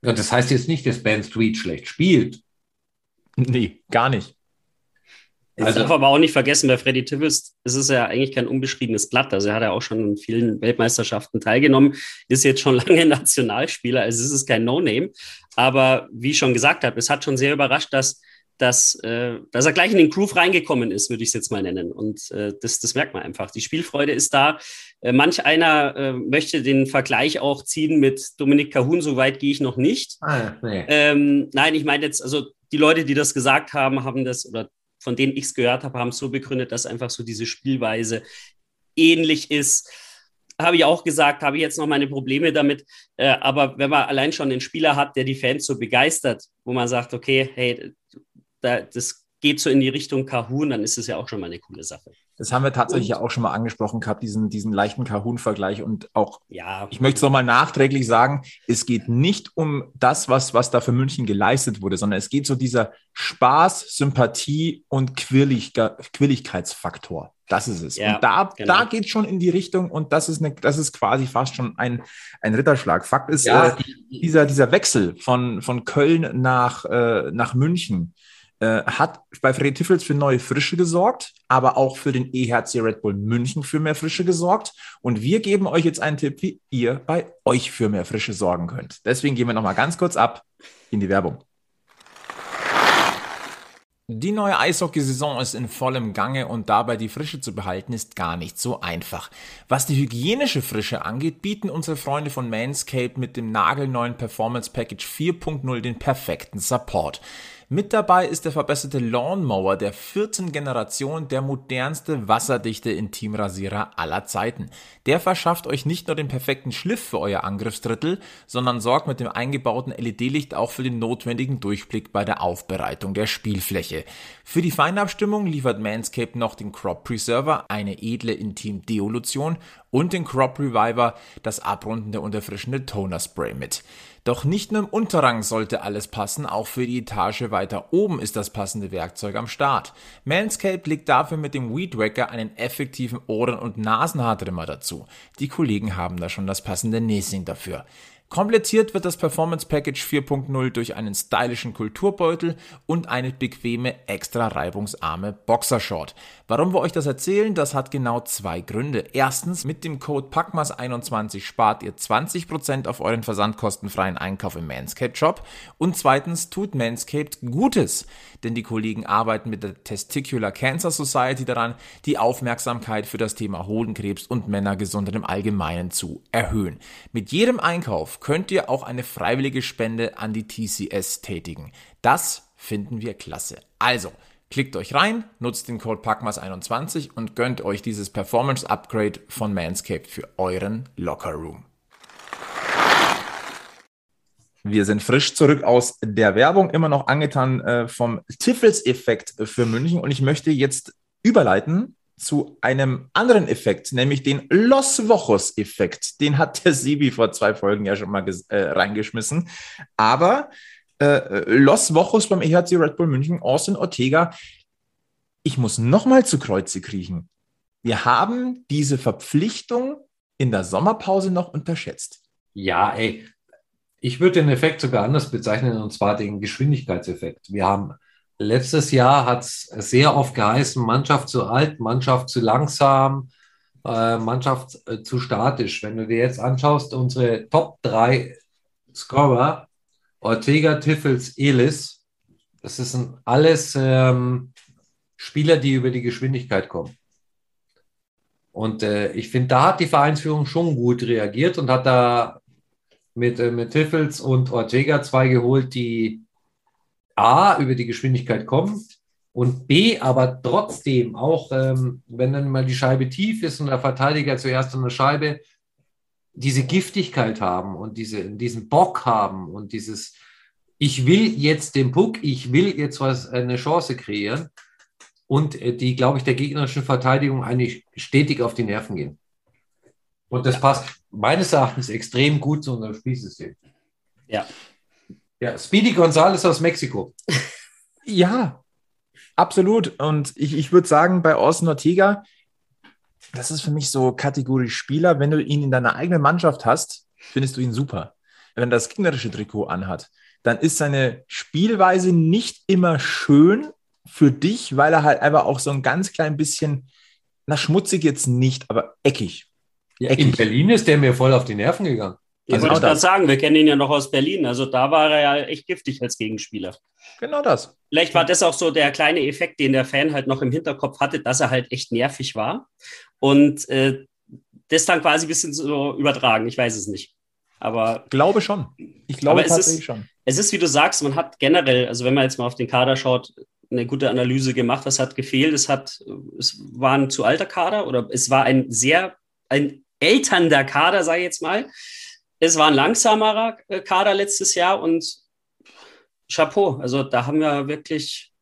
[SPEAKER 3] Und das heißt jetzt nicht, dass Ben Street schlecht spielt.
[SPEAKER 2] Nee, gar nicht.
[SPEAKER 4] Ich also, darf aber auch nicht vergessen, bei Freddy Tivels ist es ja eigentlich kein unbeschriebenes Blatt. Also er hat ja auch schon in vielen Weltmeisterschaften teilgenommen, ist jetzt schon lange Nationalspieler, also es ist kein No-Name. Aber wie ich schon gesagt habe, es hat schon sehr überrascht, dass, dass, äh, dass er gleich in den Groove reingekommen ist, würde ich es jetzt mal nennen. Und äh, das, das merkt man einfach. Die Spielfreude ist da. Äh, manch einer äh, möchte den Vergleich auch ziehen mit Dominik Cahun, so weit gehe ich noch nicht. Ah, nee. ähm, nein, ich meine jetzt, also die Leute, die das gesagt haben, haben das, oder von denen ich es gehört habe, haben es so begründet, dass einfach so diese Spielweise ähnlich ist. Habe ich auch gesagt, habe ich jetzt noch meine Probleme damit. Äh, aber wenn man allein schon einen Spieler hat, der die Fans so begeistert, wo man sagt, okay, hey, da, das geht so in die Richtung Kahun, dann ist es ja auch schon mal eine coole Sache.
[SPEAKER 2] Das haben wir tatsächlich ja auch schon mal angesprochen gehabt, diesen, diesen leichten Kahun-Vergleich. Und auch, ja. ich möchte es nochmal nachträglich sagen, es geht nicht um das, was, was da für München geleistet wurde, sondern es geht so dieser Spaß, Sympathie und Quirlig, Quirligkeitsfaktor. Das ist es. Ja, und da, genau. da geht es schon in die Richtung und das ist, eine, das ist quasi fast schon ein, ein Ritterschlag. Fakt ist, ja, äh, dieser, dieser Wechsel von, von Köln nach, äh, nach München, äh, hat bei Freddy Tiffels für neue Frische gesorgt, aber auch für den EHC Red Bull München für mehr Frische gesorgt. Und wir geben euch jetzt einen Tipp, wie ihr bei euch für mehr Frische sorgen könnt. Deswegen gehen wir nochmal ganz kurz ab in die Werbung. Die neue Eishockeysaison ist in vollem Gange und dabei die Frische zu behalten ist gar nicht so einfach. Was die hygienische Frische angeht, bieten unsere Freunde von Manscaped mit dem nagelneuen Performance Package 4.0 den perfekten Support. Mit dabei ist der verbesserte Lawnmower der vierten Generation, der modernste wasserdichte Intimrasierer aller Zeiten. Der verschafft euch nicht nur den perfekten Schliff für euer Angriffsdrittel, sondern sorgt mit dem eingebauten LED-Licht auch für den notwendigen Durchblick bei der Aufbereitung der Spielfläche. Für die Feinabstimmung liefert Manscaped noch den Crop Preserver, eine edle Intim-Deolution und den Crop Reviver, das abrundende und erfrischende Toner Spray mit. Doch nicht nur im Unterrang sollte alles passen, auch für die Etage weiter oben ist das passende Werkzeug am Start. Manscaped legt dafür mit dem Weed Wacker einen effektiven Ohren- und Nasenhaartrimmer dazu. Die Kollegen haben da schon das passende Näschen dafür. Komplettiert wird das Performance Package 4.0 durch einen stylischen Kulturbeutel und eine bequeme, extra reibungsarme Boxershort. Warum wir euch das erzählen, das hat genau zwei Gründe. Erstens, mit dem Code PACMAS21 spart ihr 20% auf euren versandkostenfreien Einkauf im Manscaped Shop. Und zweitens tut Manscaped Gutes, denn die Kollegen arbeiten mit der Testicular Cancer Society daran, die Aufmerksamkeit für das Thema Hodenkrebs und Männergesundheit im Allgemeinen zu erhöhen. Mit jedem Einkauf könnt ihr auch eine freiwillige Spende an die TCS tätigen. Das finden wir klasse. Also, klickt euch rein, nutzt den Code PACMAS21 und gönnt euch dieses Performance Upgrade von Manscaped für euren Locker Room. Wir sind frisch zurück aus der Werbung, immer noch angetan äh, vom Tiffels-Effekt für München. Und ich möchte jetzt überleiten zu einem anderen Effekt, nämlich den Los Vojos-Effekt. Den hat der Sibi vor zwei Folgen ja schon mal äh, reingeschmissen. Aber äh, Los Vojos beim EHC Red Bull München, Austin Ortega, ich muss nochmal zu Kreuze kriechen. Wir haben diese Verpflichtung in der Sommerpause noch unterschätzt.
[SPEAKER 3] Ja, ey, ich würde den Effekt sogar anders bezeichnen, und zwar den Geschwindigkeitseffekt. Wir haben Letztes Jahr hat es sehr oft geheißen, Mannschaft zu alt, Mannschaft zu langsam, äh, Mannschaft äh, zu statisch. Wenn du dir jetzt anschaust, unsere Top 3 Scorer, Ortega, Tiffels, Elis, das sind alles ähm, Spieler, die über die Geschwindigkeit kommen. Und äh, ich finde, da hat die Vereinsführung schon gut reagiert und hat da mit, äh, mit Tiffels und Ortega zwei geholt, die A, über die Geschwindigkeit kommen und B, aber trotzdem auch, ähm, wenn dann mal die Scheibe tief ist und der Verteidiger zuerst an der Scheibe, diese Giftigkeit haben und diese, diesen Bock haben und dieses, ich will jetzt den Puck, ich will jetzt was, eine Chance kreieren und äh, die, glaube ich, der gegnerischen Verteidigung eigentlich stetig auf die Nerven gehen. Und das passt meines Erachtens extrem gut zu unserem Spielsystem.
[SPEAKER 4] Ja,
[SPEAKER 3] ja, Speedy Gonzales aus Mexiko.
[SPEAKER 2] ja, absolut. Und ich, ich würde sagen, bei Orson Ortega, das ist für mich so Kategorie Spieler. Wenn du ihn in deiner eigenen Mannschaft hast, findest du ihn super. Wenn er das gegnerische Trikot anhat, dann ist seine Spielweise nicht immer schön, für dich, weil er halt einfach auch so ein ganz klein bisschen, na schmutzig jetzt nicht, aber eckig.
[SPEAKER 3] Ja, in Berlin ist der mir voll auf die Nerven gegangen.
[SPEAKER 4] Ich also wollte gerade sagen, wir kennen ihn ja noch aus Berlin. Also da war er ja echt giftig als Gegenspieler.
[SPEAKER 2] Genau das.
[SPEAKER 4] Vielleicht war das auch so der kleine Effekt, den der Fan halt noch im Hinterkopf hatte, dass er halt echt nervig war. Und äh, das dann quasi ein bisschen so übertragen. Ich weiß es nicht. Aber.
[SPEAKER 2] Glaube schon. Ich glaube
[SPEAKER 4] tatsächlich ist, schon. Es ist, wie du sagst, man hat generell, also wenn man jetzt mal auf den Kader schaut, eine gute Analyse gemacht. Was hat gefehlt? Es hat, es war ein zu alter Kader oder es war ein sehr, ein elternder Kader, sage ich jetzt mal. Es war ein langsamerer äh, Kader letztes Jahr und Chapeau. Also da haben wir wirklich,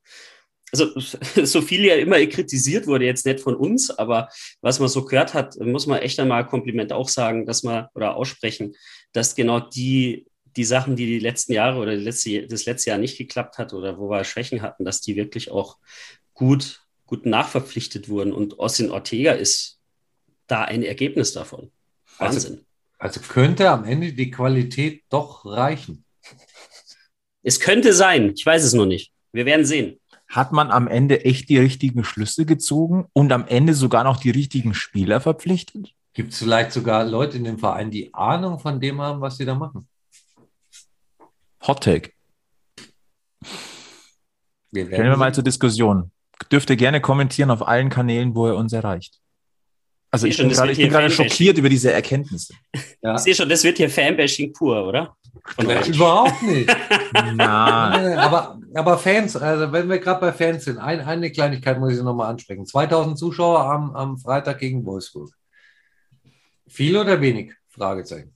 [SPEAKER 4] also so viel ja immer kritisiert wurde, jetzt nicht von uns, aber was man so gehört hat, muss man echt einmal Kompliment auch sagen, dass man oder aussprechen, dass genau die, die Sachen, die die letzten Jahre oder letzte, das letzte Jahr nicht geklappt hat oder wo wir Schwächen hatten, dass die wirklich auch gut, gut nachverpflichtet wurden. Und Austin Ortega ist da ein Ergebnis davon.
[SPEAKER 3] Also Wahnsinn. Also also könnte am Ende die Qualität doch reichen.
[SPEAKER 4] Es könnte sein, ich weiß es noch nicht. Wir werden sehen.
[SPEAKER 2] Hat man am Ende echt die richtigen Schlüsse gezogen und am Ende sogar noch die richtigen Spieler verpflichtet?
[SPEAKER 3] Gibt es vielleicht sogar Leute in dem Verein, die Ahnung von dem haben, was sie da machen?
[SPEAKER 2] Hot Take. Stellen wir mal zur Diskussion. Dürft ihr gerne kommentieren auf allen Kanälen, wo ihr uns erreicht. Also ich, ich bin gerade, gerade schockiert über diese Erkenntnisse.
[SPEAKER 4] Ja. Ich sehe schon, das wird hier Fanbashing pur, oder?
[SPEAKER 3] Ja, überhaupt nicht. Nein. aber, aber Fans, also wenn wir gerade bei Fans sind, ein, eine Kleinigkeit muss ich nochmal ansprechen. 2000 Zuschauer am, am Freitag gegen Wolfsburg. Viel oder wenig? Fragezeichen.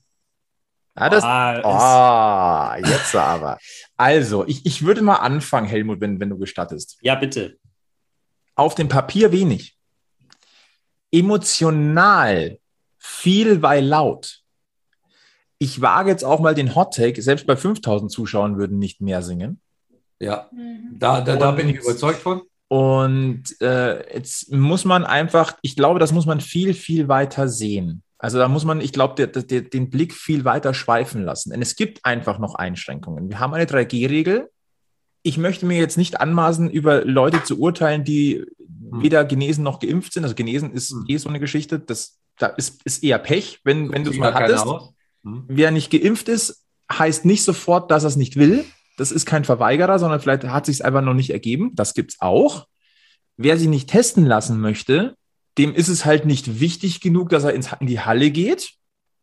[SPEAKER 2] Ja, das, ah, oh, jetzt aber. Also, ich, ich würde mal anfangen, Helmut, wenn, wenn du gestattest.
[SPEAKER 4] Ja, bitte.
[SPEAKER 2] Auf dem Papier wenig emotional viel weil laut. Ich wage jetzt auch mal den Hot Take, selbst bei 5000 Zuschauern würden nicht mehr singen.
[SPEAKER 3] Ja, mhm. da, da, da bin ich überzeugt von.
[SPEAKER 2] Und äh, jetzt muss man einfach, ich glaube, das muss man viel, viel weiter sehen. Also da muss man, ich glaube, den Blick viel weiter schweifen lassen. Denn es gibt einfach noch Einschränkungen. Wir haben eine 3G-Regel. Ich möchte mir jetzt nicht anmaßen, über Leute zu urteilen, die. Weder genesen noch geimpft sind. Also genesen ist hm. eh so eine Geschichte. Das, da ist, ist eher Pech, wenn, wenn du es mal hattest. Hm. Wer nicht geimpft ist, heißt nicht sofort, dass er es nicht will. Das ist kein Verweigerer, sondern vielleicht hat sich es einfach noch nicht ergeben. Das gibt es auch. Wer sich nicht testen lassen möchte, dem ist es halt nicht wichtig genug, dass er ins, in die Halle geht.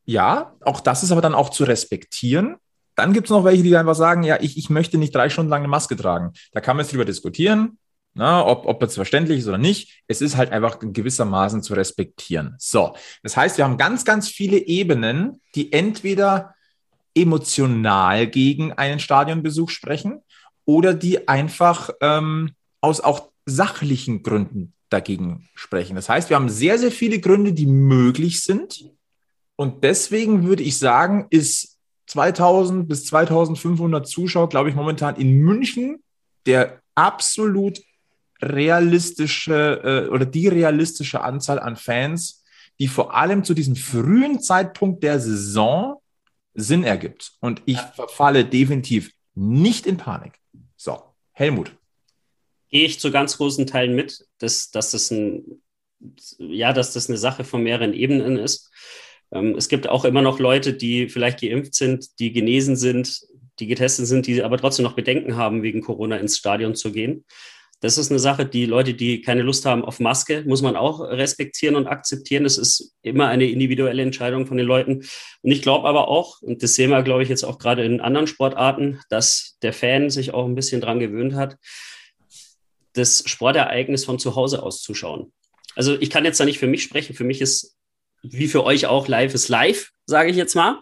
[SPEAKER 2] Ja, auch das ist aber dann auch zu respektieren. Dann gibt es noch welche, die einfach sagen, ja, ich, ich möchte nicht drei Stunden lang eine Maske tragen. Da kann man jetzt drüber diskutieren. Na, ob, ob das verständlich ist oder nicht, es ist halt einfach gewissermaßen zu respektieren. So, das heißt, wir haben ganz, ganz viele Ebenen, die entweder emotional gegen einen Stadionbesuch sprechen oder die einfach ähm, aus auch sachlichen Gründen dagegen sprechen. Das heißt, wir haben sehr, sehr viele Gründe, die möglich sind. Und deswegen würde ich sagen, ist 2000 bis 2500 Zuschauer, glaube ich, momentan in München der absolut realistische äh, oder die realistische Anzahl an Fans, die vor allem zu diesem frühen Zeitpunkt der Saison Sinn ergibt. Und ich verfalle definitiv nicht in Panik. So, Helmut.
[SPEAKER 4] Gehe ich zu ganz großen Teilen mit, dass, dass, das, ein, ja, dass das eine Sache von mehreren Ebenen ist. Ähm, es gibt auch immer noch Leute, die vielleicht geimpft sind, die genesen sind, die getestet sind, die aber trotzdem noch Bedenken haben, wegen Corona ins Stadion zu gehen. Das ist eine Sache, die Leute, die keine Lust haben auf Maske, muss man auch respektieren und akzeptieren. Das ist immer eine individuelle Entscheidung von den Leuten. Und ich glaube aber auch, und das sehen wir, glaube ich, jetzt auch gerade in anderen Sportarten, dass der Fan sich auch ein bisschen dran gewöhnt hat, das Sportereignis von zu Hause aus zu schauen. Also ich kann jetzt da nicht für mich sprechen. Für mich ist, wie für euch auch, live ist live, sage ich jetzt mal.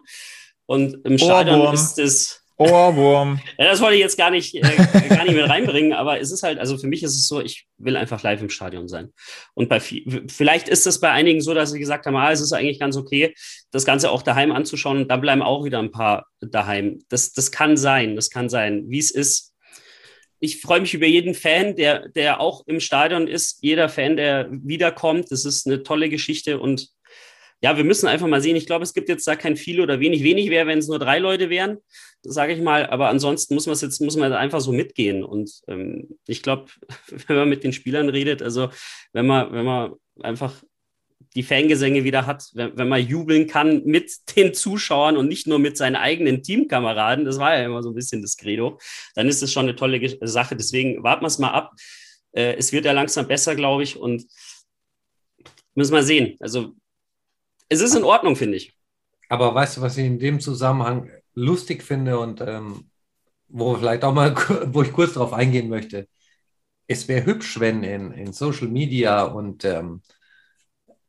[SPEAKER 4] Und im Stadion oh, ist es
[SPEAKER 2] Ohrwurm.
[SPEAKER 4] ja, das wollte ich jetzt gar nicht, äh, gar nicht mit reinbringen, aber es ist halt, also für mich ist es so, ich will einfach live im Stadion sein. Und bei vielleicht ist es bei einigen so, dass sie gesagt haben, ah, es ist eigentlich ganz okay, das Ganze auch daheim anzuschauen dann bleiben auch wieder ein paar daheim. Das, das kann sein, das kann sein. Wie es ist, ich freue mich über jeden Fan, der, der auch im Stadion ist, jeder Fan, der wiederkommt. Das ist eine tolle Geschichte und ja, wir müssen einfach mal sehen. Ich glaube, es gibt jetzt da kein viel oder wenig. Wenig wäre, wenn es nur drei Leute wären, sage ich mal. Aber ansonsten muss man es jetzt, muss man einfach so mitgehen. Und ähm, ich glaube, wenn man mit den Spielern redet, also wenn man, wenn man einfach die Fangesänge wieder hat, wenn, wenn, man jubeln kann mit den Zuschauern und nicht nur mit seinen eigenen Teamkameraden, das war ja immer so ein bisschen das Credo, dann ist das schon eine tolle Sache. Deswegen warten wir es mal ab. Äh, es wird ja langsam besser, glaube ich, und müssen wir sehen. Also es ist in Ordnung, finde ich.
[SPEAKER 3] Aber weißt du, was ich in dem Zusammenhang lustig finde und ähm, wo vielleicht auch mal, wo ich kurz darauf eingehen möchte. Es wäre hübsch, wenn in, in Social Media und ähm,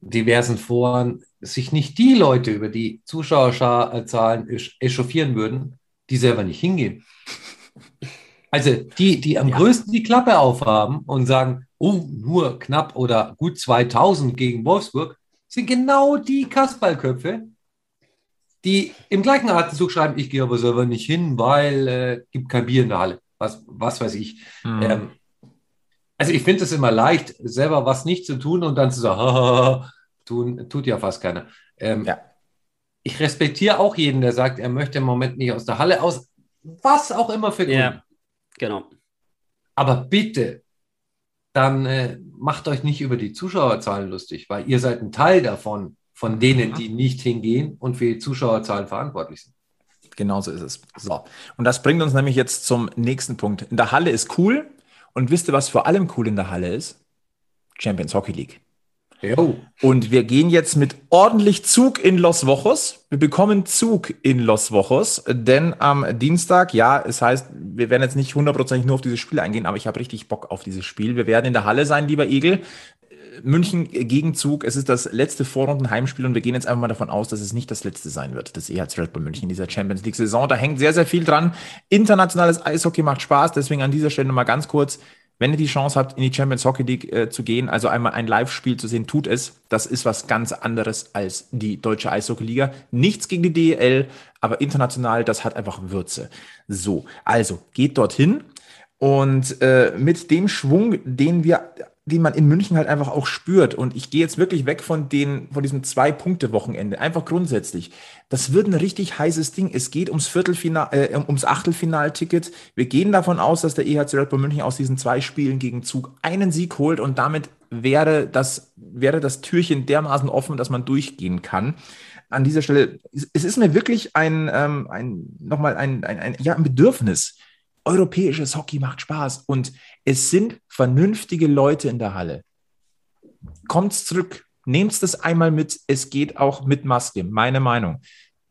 [SPEAKER 3] diversen Foren sich nicht die Leute über die Zuschauerzahlen echauffieren würden, die selber nicht hingehen. Also die, die am ja. größten die Klappe aufhaben und sagen, oh, nur knapp oder gut 2000 gegen Wolfsburg, sind genau die Kasperlköpfe, die im gleichen Atemzug schreiben, ich gehe aber selber nicht hin, weil äh, gibt kein Bier in der Halle. Was, was weiß ich. Mhm. Ähm, also ich finde es immer leicht, selber was nicht zu tun und dann zu sagen, tun, tut ja fast keiner. Ähm, ja. Ich respektiere auch jeden, der sagt, er möchte im Moment nicht aus der Halle, aus was auch immer für
[SPEAKER 4] Gründe. Ja, genau.
[SPEAKER 3] Aber bitte, dann äh, macht euch nicht über die Zuschauerzahlen lustig, weil ihr seid ein Teil davon, von denen, die nicht hingehen und für die Zuschauerzahlen verantwortlich sind.
[SPEAKER 2] Genauso ist es. So. Und das bringt uns nämlich jetzt zum nächsten Punkt. In der Halle ist cool, und wisst ihr, was vor allem cool in der Halle ist? Champions Hockey League. Jo. Und wir gehen jetzt mit ordentlich Zug in Los Wochos. Wir bekommen Zug in Los Wochos, denn am Dienstag, ja, es heißt, wir werden jetzt nicht hundertprozentig nur auf dieses Spiel eingehen, aber ich habe richtig Bock auf dieses Spiel. Wir werden in der Halle sein, lieber Egel. München Gegenzug. Es ist das letzte Vorrunden-Heimspiel und wir gehen jetzt einfach mal davon aus, dass es nicht das letzte sein wird, das EHC Red Bull München in dieser Champions League-Saison. Da hängt sehr, sehr viel dran. Internationales Eishockey macht Spaß, deswegen an dieser Stelle nochmal ganz kurz. Wenn ihr die Chance habt, in die Champions Hockey League äh, zu gehen, also einmal ein Live-Spiel zu sehen, tut es. Das ist was ganz anderes als die deutsche Eishockey-Liga. Nichts gegen die DEL, aber international, das hat einfach Würze. So, also geht dorthin und äh, mit dem Schwung, den wir den man in München halt einfach auch spürt. Und ich gehe jetzt wirklich weg von, den, von diesem Zwei-Punkte-Wochenende. Einfach grundsätzlich. Das wird ein richtig heißes Ding. Es geht ums Viertelfinal, äh, ums Achtelfinalticket. Wir gehen davon aus, dass der EHC Red Bull München aus diesen zwei Spielen gegen Zug einen Sieg holt und damit wäre das, wäre das Türchen dermaßen offen, dass man durchgehen kann. An dieser Stelle, es ist mir wirklich ein, ähm, ein nochmal ein, ein, ein, ja, ein Bedürfnis, europäisches Hockey macht Spaß und es sind vernünftige Leute in der Halle. Kommt zurück, nehmt es einmal mit. Es geht auch mit Maske, meine Meinung.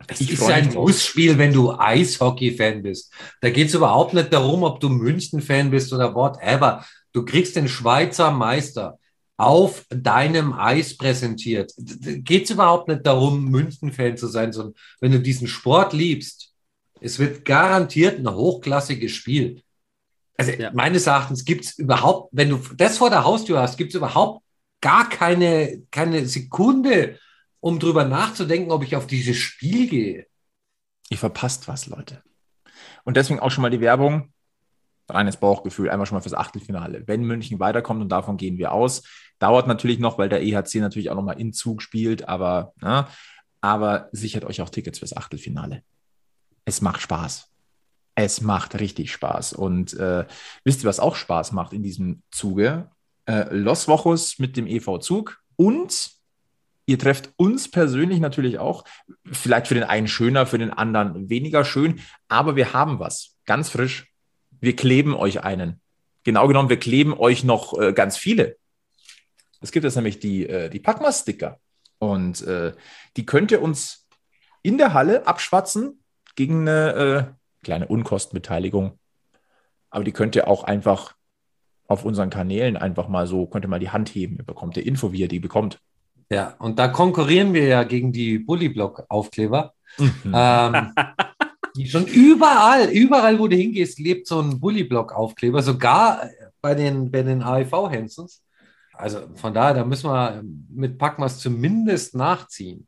[SPEAKER 3] Es ist ein Mussspiel, wenn du Eishockey-Fan bist. Da geht es überhaupt nicht darum, ob du München-Fan bist oder whatever. Du kriegst den Schweizer Meister auf deinem Eis präsentiert. Geht es überhaupt nicht darum, München-Fan zu sein, sondern wenn du diesen Sport liebst, es wird garantiert ein hochklassiges Spiel. Also ja. meines Erachtens gibt es überhaupt, wenn du das vor der Haustür hast, gibt es überhaupt gar keine, keine Sekunde, um drüber nachzudenken, ob ich auf dieses Spiel gehe.
[SPEAKER 2] Ihr verpasst was, Leute. Und deswegen auch schon mal die Werbung. Reines Bauchgefühl, einmal schon mal fürs Achtelfinale. Wenn München weiterkommt und davon gehen wir aus, dauert natürlich noch, weil der EHC natürlich auch nochmal in Zug spielt, aber, na, ne, aber sichert euch auch Tickets fürs Achtelfinale es macht Spaß. Es macht richtig Spaß. Und äh, wisst ihr, was auch Spaß macht in diesem Zuge? Äh, Los Wochos mit dem EV Zug und ihr trefft uns persönlich natürlich auch. Vielleicht für den einen schöner, für den anderen weniger schön, aber wir haben was. Ganz frisch. Wir kleben euch einen. Genau genommen, wir kleben euch noch äh, ganz viele. Es gibt jetzt nämlich die, äh, die Packmas-Sticker. Und äh, die könnt ihr uns in der Halle abschwatzen gegen eine äh, kleine Unkostenbeteiligung. Aber die könnt ihr auch einfach auf unseren Kanälen einfach mal so, könnt ihr mal die Hand heben. Ihr bekommt ihr Info, wie ihr die bekommt.
[SPEAKER 3] Ja, und da konkurrieren wir ja gegen die Bullyblock-Aufkleber. Mhm. Ähm, die schon überall, überall, wo du hingehst, lebt so ein Bullyblock-Aufkleber, sogar bei den, bei den AIV-Hansons. Also von daher, da müssen wir mit Packmas zumindest nachziehen.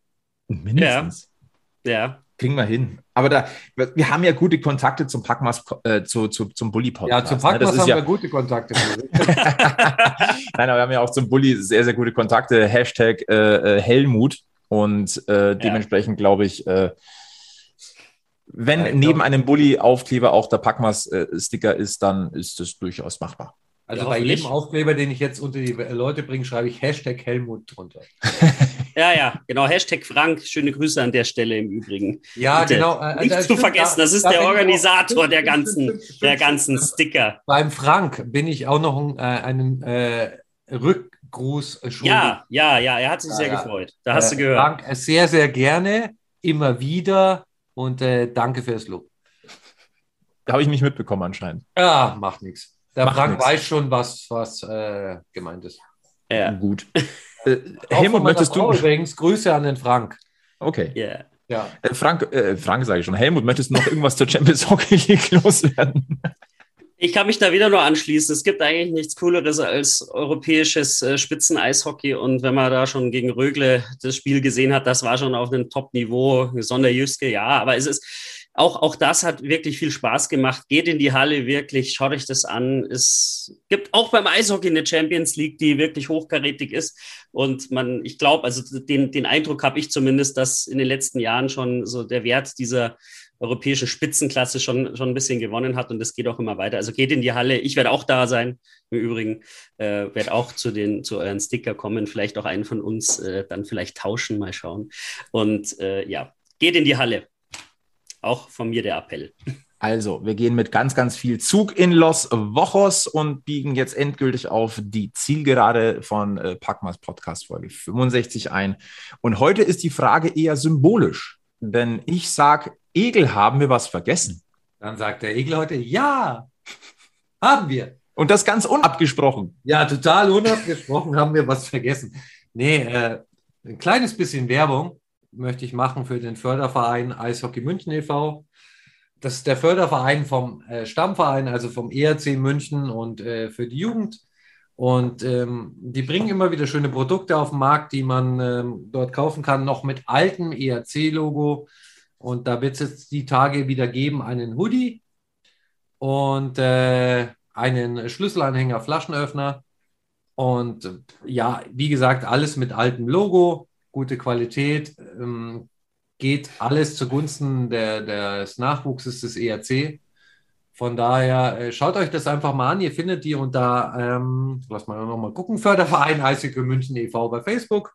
[SPEAKER 2] Mindestens.
[SPEAKER 4] Ja. ja.
[SPEAKER 2] Kriegen wir hin. Aber da, wir haben ja gute Kontakte zum Packmas, äh, zu, zu, zum Bully-Podcast.
[SPEAKER 3] Ja, zum Packmas ne? haben ja wir gute Kontakte.
[SPEAKER 2] Nein, aber wir haben ja auch zum Bully sehr, sehr gute Kontakte. Hashtag äh, äh, Helmut. Und äh, dementsprechend glaube ich, äh, wenn
[SPEAKER 3] Ja, ich
[SPEAKER 2] neben
[SPEAKER 3] glaub-
[SPEAKER 2] einem Bully-Aufkleber auch der Packmas-Sticker ist, dann ist das durchaus machbar.
[SPEAKER 3] Also
[SPEAKER 4] Ja,
[SPEAKER 3] bei jedem Aufkleber, den ich jetzt unter die Leute bringe, schreibe ich Hashtag Helmut drunter.
[SPEAKER 4] Ja, ja, genau. Hashtag Frank. Schöne Grüße an der Stelle im Übrigen.
[SPEAKER 3] Ja,
[SPEAKER 4] Bitte.
[SPEAKER 3] genau. äh,
[SPEAKER 4] Nicht
[SPEAKER 3] da
[SPEAKER 4] zu
[SPEAKER 3] stimmt,
[SPEAKER 4] vergessen,
[SPEAKER 3] da-
[SPEAKER 4] das ist
[SPEAKER 3] da
[SPEAKER 4] der
[SPEAKER 3] ich auch-
[SPEAKER 4] Organisator der
[SPEAKER 3] stimmt,
[SPEAKER 4] ganzen,
[SPEAKER 3] stimmt, stimmt,
[SPEAKER 4] der
[SPEAKER 3] stimmt.
[SPEAKER 4] ganzen Sticker.
[SPEAKER 3] Beim Frank bin ich auch noch äh, einen äh, Rückgruß schuldig.
[SPEAKER 4] Ja, ja, ja, er hat sich
[SPEAKER 3] Ja,
[SPEAKER 4] sehr
[SPEAKER 3] ja.
[SPEAKER 4] gefreut. Da hast
[SPEAKER 3] Äh,
[SPEAKER 4] du gehört.
[SPEAKER 3] Frank, äh, sehr, sehr gerne, immer wieder und äh, danke fürs Lob.
[SPEAKER 2] Habe ich nicht mitbekommen anscheinend.
[SPEAKER 3] Ja, macht nichts. Der
[SPEAKER 2] Macht
[SPEAKER 3] Frank
[SPEAKER 2] nix.
[SPEAKER 3] weiß schon, was, was äh, gemeint ist.
[SPEAKER 4] Ja,
[SPEAKER 2] Gut. Äh, Helmut, möchtest
[SPEAKER 3] Frau
[SPEAKER 2] du.
[SPEAKER 3] Übrigens, Grüße an den Frank.
[SPEAKER 2] Okay.
[SPEAKER 4] ja.
[SPEAKER 3] Ja.
[SPEAKER 2] Äh, Frank, äh, Frank sage ich schon. Helmut, möchtest du noch irgendwas zur Champions Hockey League loswerden?
[SPEAKER 4] Ich kann mich da wieder nur anschließen. Es gibt eigentlich nichts Cooleres als europäisches äh, Spitzen-Eishockey. Und wenn man da schon gegen Rögle das Spiel gesehen hat, das war schon auf einem Top-Niveau. Sonderjüske, ja. Aber es ist auch, auch das hat wirklich viel Spaß gemacht. Geht in die Halle wirklich, schaut euch das an. Es gibt auch beim Eishockey eine Champions League, die wirklich hochkarätig ist. Und man, ich glaube, also den, den Eindruck habe ich zumindest, dass in den letzten Jahren schon so der Wert dieser europäischen Spitzenklasse schon, schon ein bisschen gewonnen hat und das geht auch immer weiter. Also geht in die Halle. Ich werde auch da sein. Im Übrigen äh, werde auch zu den zu euren Sticker kommen, vielleicht auch einen von uns äh, dann vielleicht tauschen, mal schauen. Und äh, ja, geht in die Halle. Auch von mir der Appell.
[SPEAKER 2] Also, wir gehen mit ganz, ganz viel Zug in Los Wochos und biegen jetzt endgültig auf die Zielgerade von äh, Packmas Podcast Folge 65 ein. Und heute ist die Frage eher symbolisch, denn ich sage, Egel, haben wir was vergessen?
[SPEAKER 3] Dann sagt der Egel heute, ja, haben wir.
[SPEAKER 2] Und das ganz unabgesprochen.
[SPEAKER 3] Ja, total unabgesprochen haben wir was vergessen. Nee, äh, ein kleines bisschen Werbung möchte ich machen für den Förderverein Eishockey München e.V. Das ist der Förderverein vom äh, Stammverein, also vom ERC München und äh, für die Jugend. Und ähm, die bringen immer wieder schöne Produkte auf den Markt, die man ähm, dort kaufen kann, noch mit altem ERC-Logo. Und da wird es jetzt die Tage wieder geben, einen Hoodie und äh, einen Schlüsselanhänger, Flaschenöffner. Und äh, ja, wie gesagt, alles mit altem Logo, gute Qualität, ähm, geht alles zugunsten der, des Nachwuchses des ERC. Von daher äh, schaut euch das einfach mal an. Ihr findet die unter, ähm, lass mal nochmal gucken, Förderverein Eishockey München e.V. bei Facebook.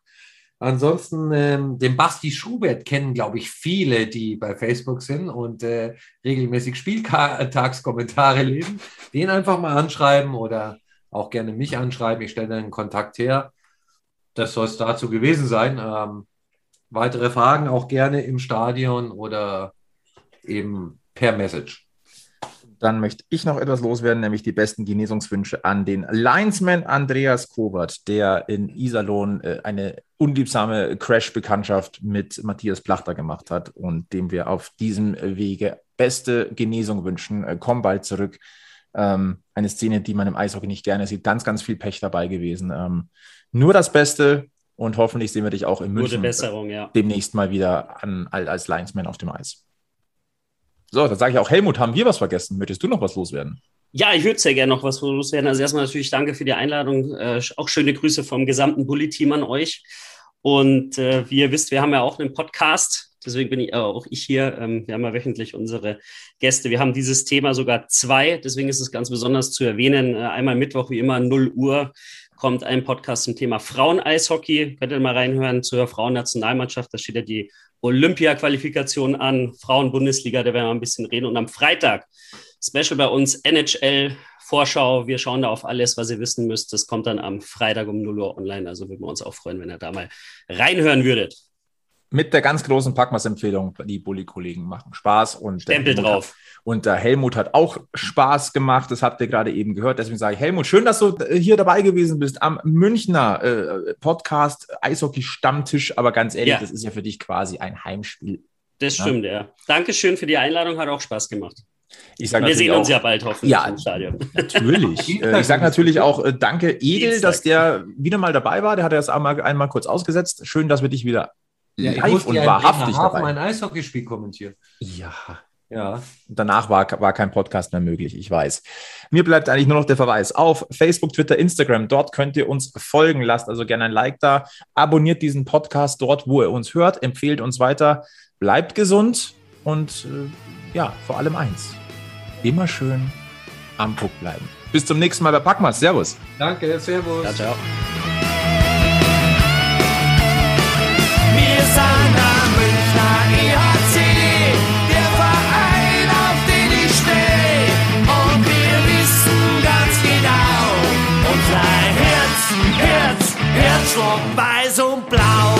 [SPEAKER 3] Ansonsten ähm, den Basti Schubert kennen, glaube ich, viele, die bei Facebook sind und äh, regelmäßig Spieltagskommentare lesen. Den einfach mal anschreiben oder auch gerne mich anschreiben. Ich stelle dann einen Kontakt her. Das soll es dazu gewesen sein. Ähm, weitere Fragen auch gerne im Stadion oder eben per Message.
[SPEAKER 2] Dann möchte ich noch etwas loswerden, nämlich die besten Genesungswünsche an den Linesman Andreas Kobert, der in Iserlohn äh, eine unliebsame Crash-Bekanntschaft mit Matthias Plachter gemacht hat und dem wir auf diesem Wege beste Genesung wünschen. Äh, komm bald zurück. Ähm, eine Szene, die man im Eishockey nicht gerne sieht. Ganz, ganz viel Pech dabei gewesen. Ähm, nur das Beste und hoffentlich sehen wir dich auch in
[SPEAKER 4] Gute
[SPEAKER 2] München
[SPEAKER 4] Besserung, ja.
[SPEAKER 2] demnächst mal wieder an, als Linesman auf dem Eis. So, dann sage ich auch, Helmut, haben wir was vergessen? Möchtest du noch was loswerden?
[SPEAKER 4] Ja, ich würde sehr gerne noch was loswerden. Also erstmal natürlich danke für die Einladung. Äh, auch schöne Grüße vom gesamten Bully-Team an euch. Und äh, wie ihr wisst, wir haben ja auch einen Podcast. Deswegen bin ich äh, auch ich hier. Ähm, wir haben ja wöchentlich unsere Gäste. Wir haben dieses Thema sogar zwei. Deswegen ist es ganz besonders zu erwähnen. Äh, einmal Mittwoch, wie immer, 0 Uhr kommt ein Podcast zum Thema Frauen-Eishockey. Könnt ihr mal reinhören zur Frauennationalmannschaft. Da steht ja die Olympia-Qualifikation an, Frauen-Bundesliga, da werden wir ein bisschen reden. Und am Freitag, Special bei uns, NHL, Vorschau. Wir schauen da auf alles, was ihr wissen müsst. Das kommt dann am Freitag um 0 Uhr online. Also würden wir uns auch freuen, wenn ihr da mal reinhören würdet.
[SPEAKER 2] Mit der ganz großen Packmas-Empfehlung, die Bulli-Kollegen machen Spaß und
[SPEAKER 4] Stempel drauf.
[SPEAKER 2] Und der Helmut hat auch Spaß gemacht. Das habt ihr gerade eben gehört. Deswegen sage ich, Helmut, schön, dass du hier dabei gewesen bist am Münchner äh, Podcast Eishockey Stammtisch. Aber ganz ehrlich,
[SPEAKER 4] Ja.
[SPEAKER 2] das ist ja für dich quasi ein Heimspiel.
[SPEAKER 4] Das stimmt, ja. Dankeschön für die Einladung, hat auch Spaß gemacht. Wir sehen uns
[SPEAKER 2] auch-
[SPEAKER 4] ja bald hoffentlich
[SPEAKER 2] Ja.
[SPEAKER 4] im Stadion.
[SPEAKER 2] Natürlich. Äh, ich sage natürlich auch äh, danke Edel, dass der wieder mal dabei war. Der hat das einmal, einmal kurz ausgesetzt. Schön, dass wir dich wieder
[SPEAKER 3] Ja, ich
[SPEAKER 2] live und wahrhaftig dabei
[SPEAKER 3] ein Eishockeyspiel kommentieren.
[SPEAKER 2] Ja,
[SPEAKER 3] Ja.
[SPEAKER 2] Danach war, war kein Podcast mehr möglich, ich weiß. Mir bleibt eigentlich nur noch der Verweis auf Facebook, Twitter, Instagram. Dort könnt ihr uns folgen. Lasst also gerne ein Like da. Abonniert diesen Podcast dort, wo ihr uns hört. Empfehlt uns weiter. Bleibt gesund und äh, ja, vor allem eins. Immer schön am Puck bleiben. Bis zum nächsten Mal bei Packmas. Servus.
[SPEAKER 3] Danke, Servus.
[SPEAKER 1] Ciao, ciao.
[SPEAKER 5] rot, weiß und blau.